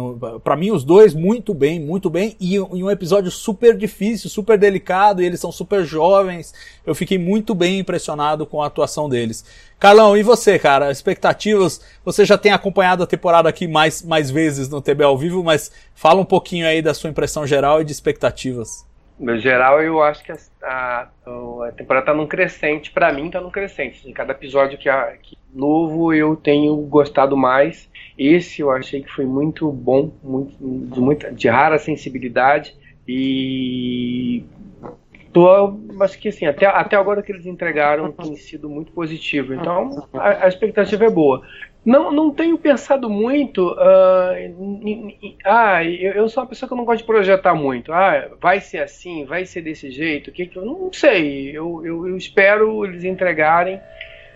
para mim, os dois muito bem, muito bem. E, e, um episódio super difícil, super delicado, e eles são super jovens. Eu fiquei muito bem impressionado com a atuação deles. Carlão, e você, cara? Expectativas? Você já tem acompanhado a temporada aqui mais, mais vezes no TB ao vivo, mas fala um pouquinho aí da sua impressão geral e de expectativas. No geral, eu acho que a, a, a temporada tá num crescente. para mim, tá num crescente. Cada episódio que, a, que novo, eu tenho gostado mais. Esse eu achei que foi muito bom, muito, de, muita, de rara sensibilidade. E tô, acho que assim, até, até agora que eles entregaram tem sido muito positivo. Então a, a expectativa é boa. Não, não tenho pensado muito. Ah, eu, eu, sou uma pessoa que não gosto de projetar muito. Ah, vai ser assim, vai ser desse jeito. Que, que eu não sei. Eu, eu, eu, espero eles entregarem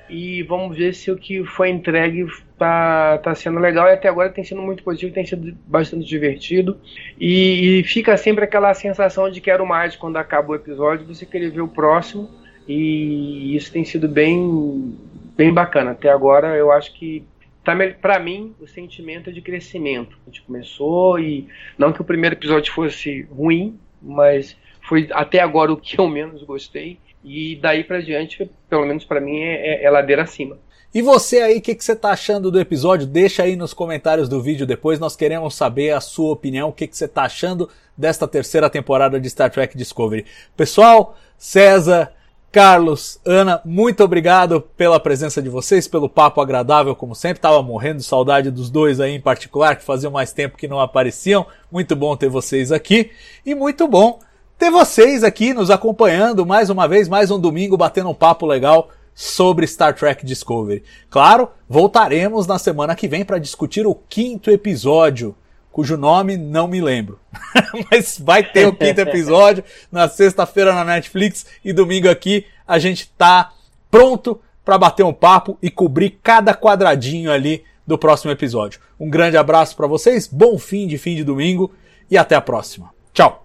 e vamos ver se o que foi entregue tá, tá sendo legal. E até agora tem sido muito positivo, tem sido bastante divertido. E, e fica sempre aquela sensação de quero mais quando acaba o episódio, você querer ver o próximo. E isso tem sido bem, bem bacana. Até agora eu acho que tá, para mim, o sentimento é de crescimento. A gente começou e não que o primeiro episódio fosse ruim, mas foi até agora o que eu menos gostei. E daí para diante, pelo menos para mim, é, é, é, ladeira acima. E você aí, o que, que você tá achando do episódio? Deixa aí nos comentários do vídeo depois. Nós queremos saber a sua opinião, o que, que você tá achando desta terceira temporada de Star Trek Discovery. Pessoal, César, Carlos, Ana, muito obrigado pela presença de vocês, pelo papo agradável, como sempre. Tava morrendo de saudade dos dois aí em particular, que faziam mais tempo que não apareciam. Muito bom ter vocês aqui. E muito bom ter vocês aqui nos acompanhando mais uma vez, mais um domingo, batendo um papo legal sobre Star Trek Discovery. Claro, voltaremos na semana que vem para discutir o quinto episódio cujo nome não me lembro. <laughs> Mas vai ter o quinto episódio na sexta-feira na Netflix e domingo aqui a gente tá pronto para bater um papo e cobrir cada quadradinho ali do próximo episódio. Um grande abraço para vocês, bom fim de fim de domingo e até a próxima. Tchau.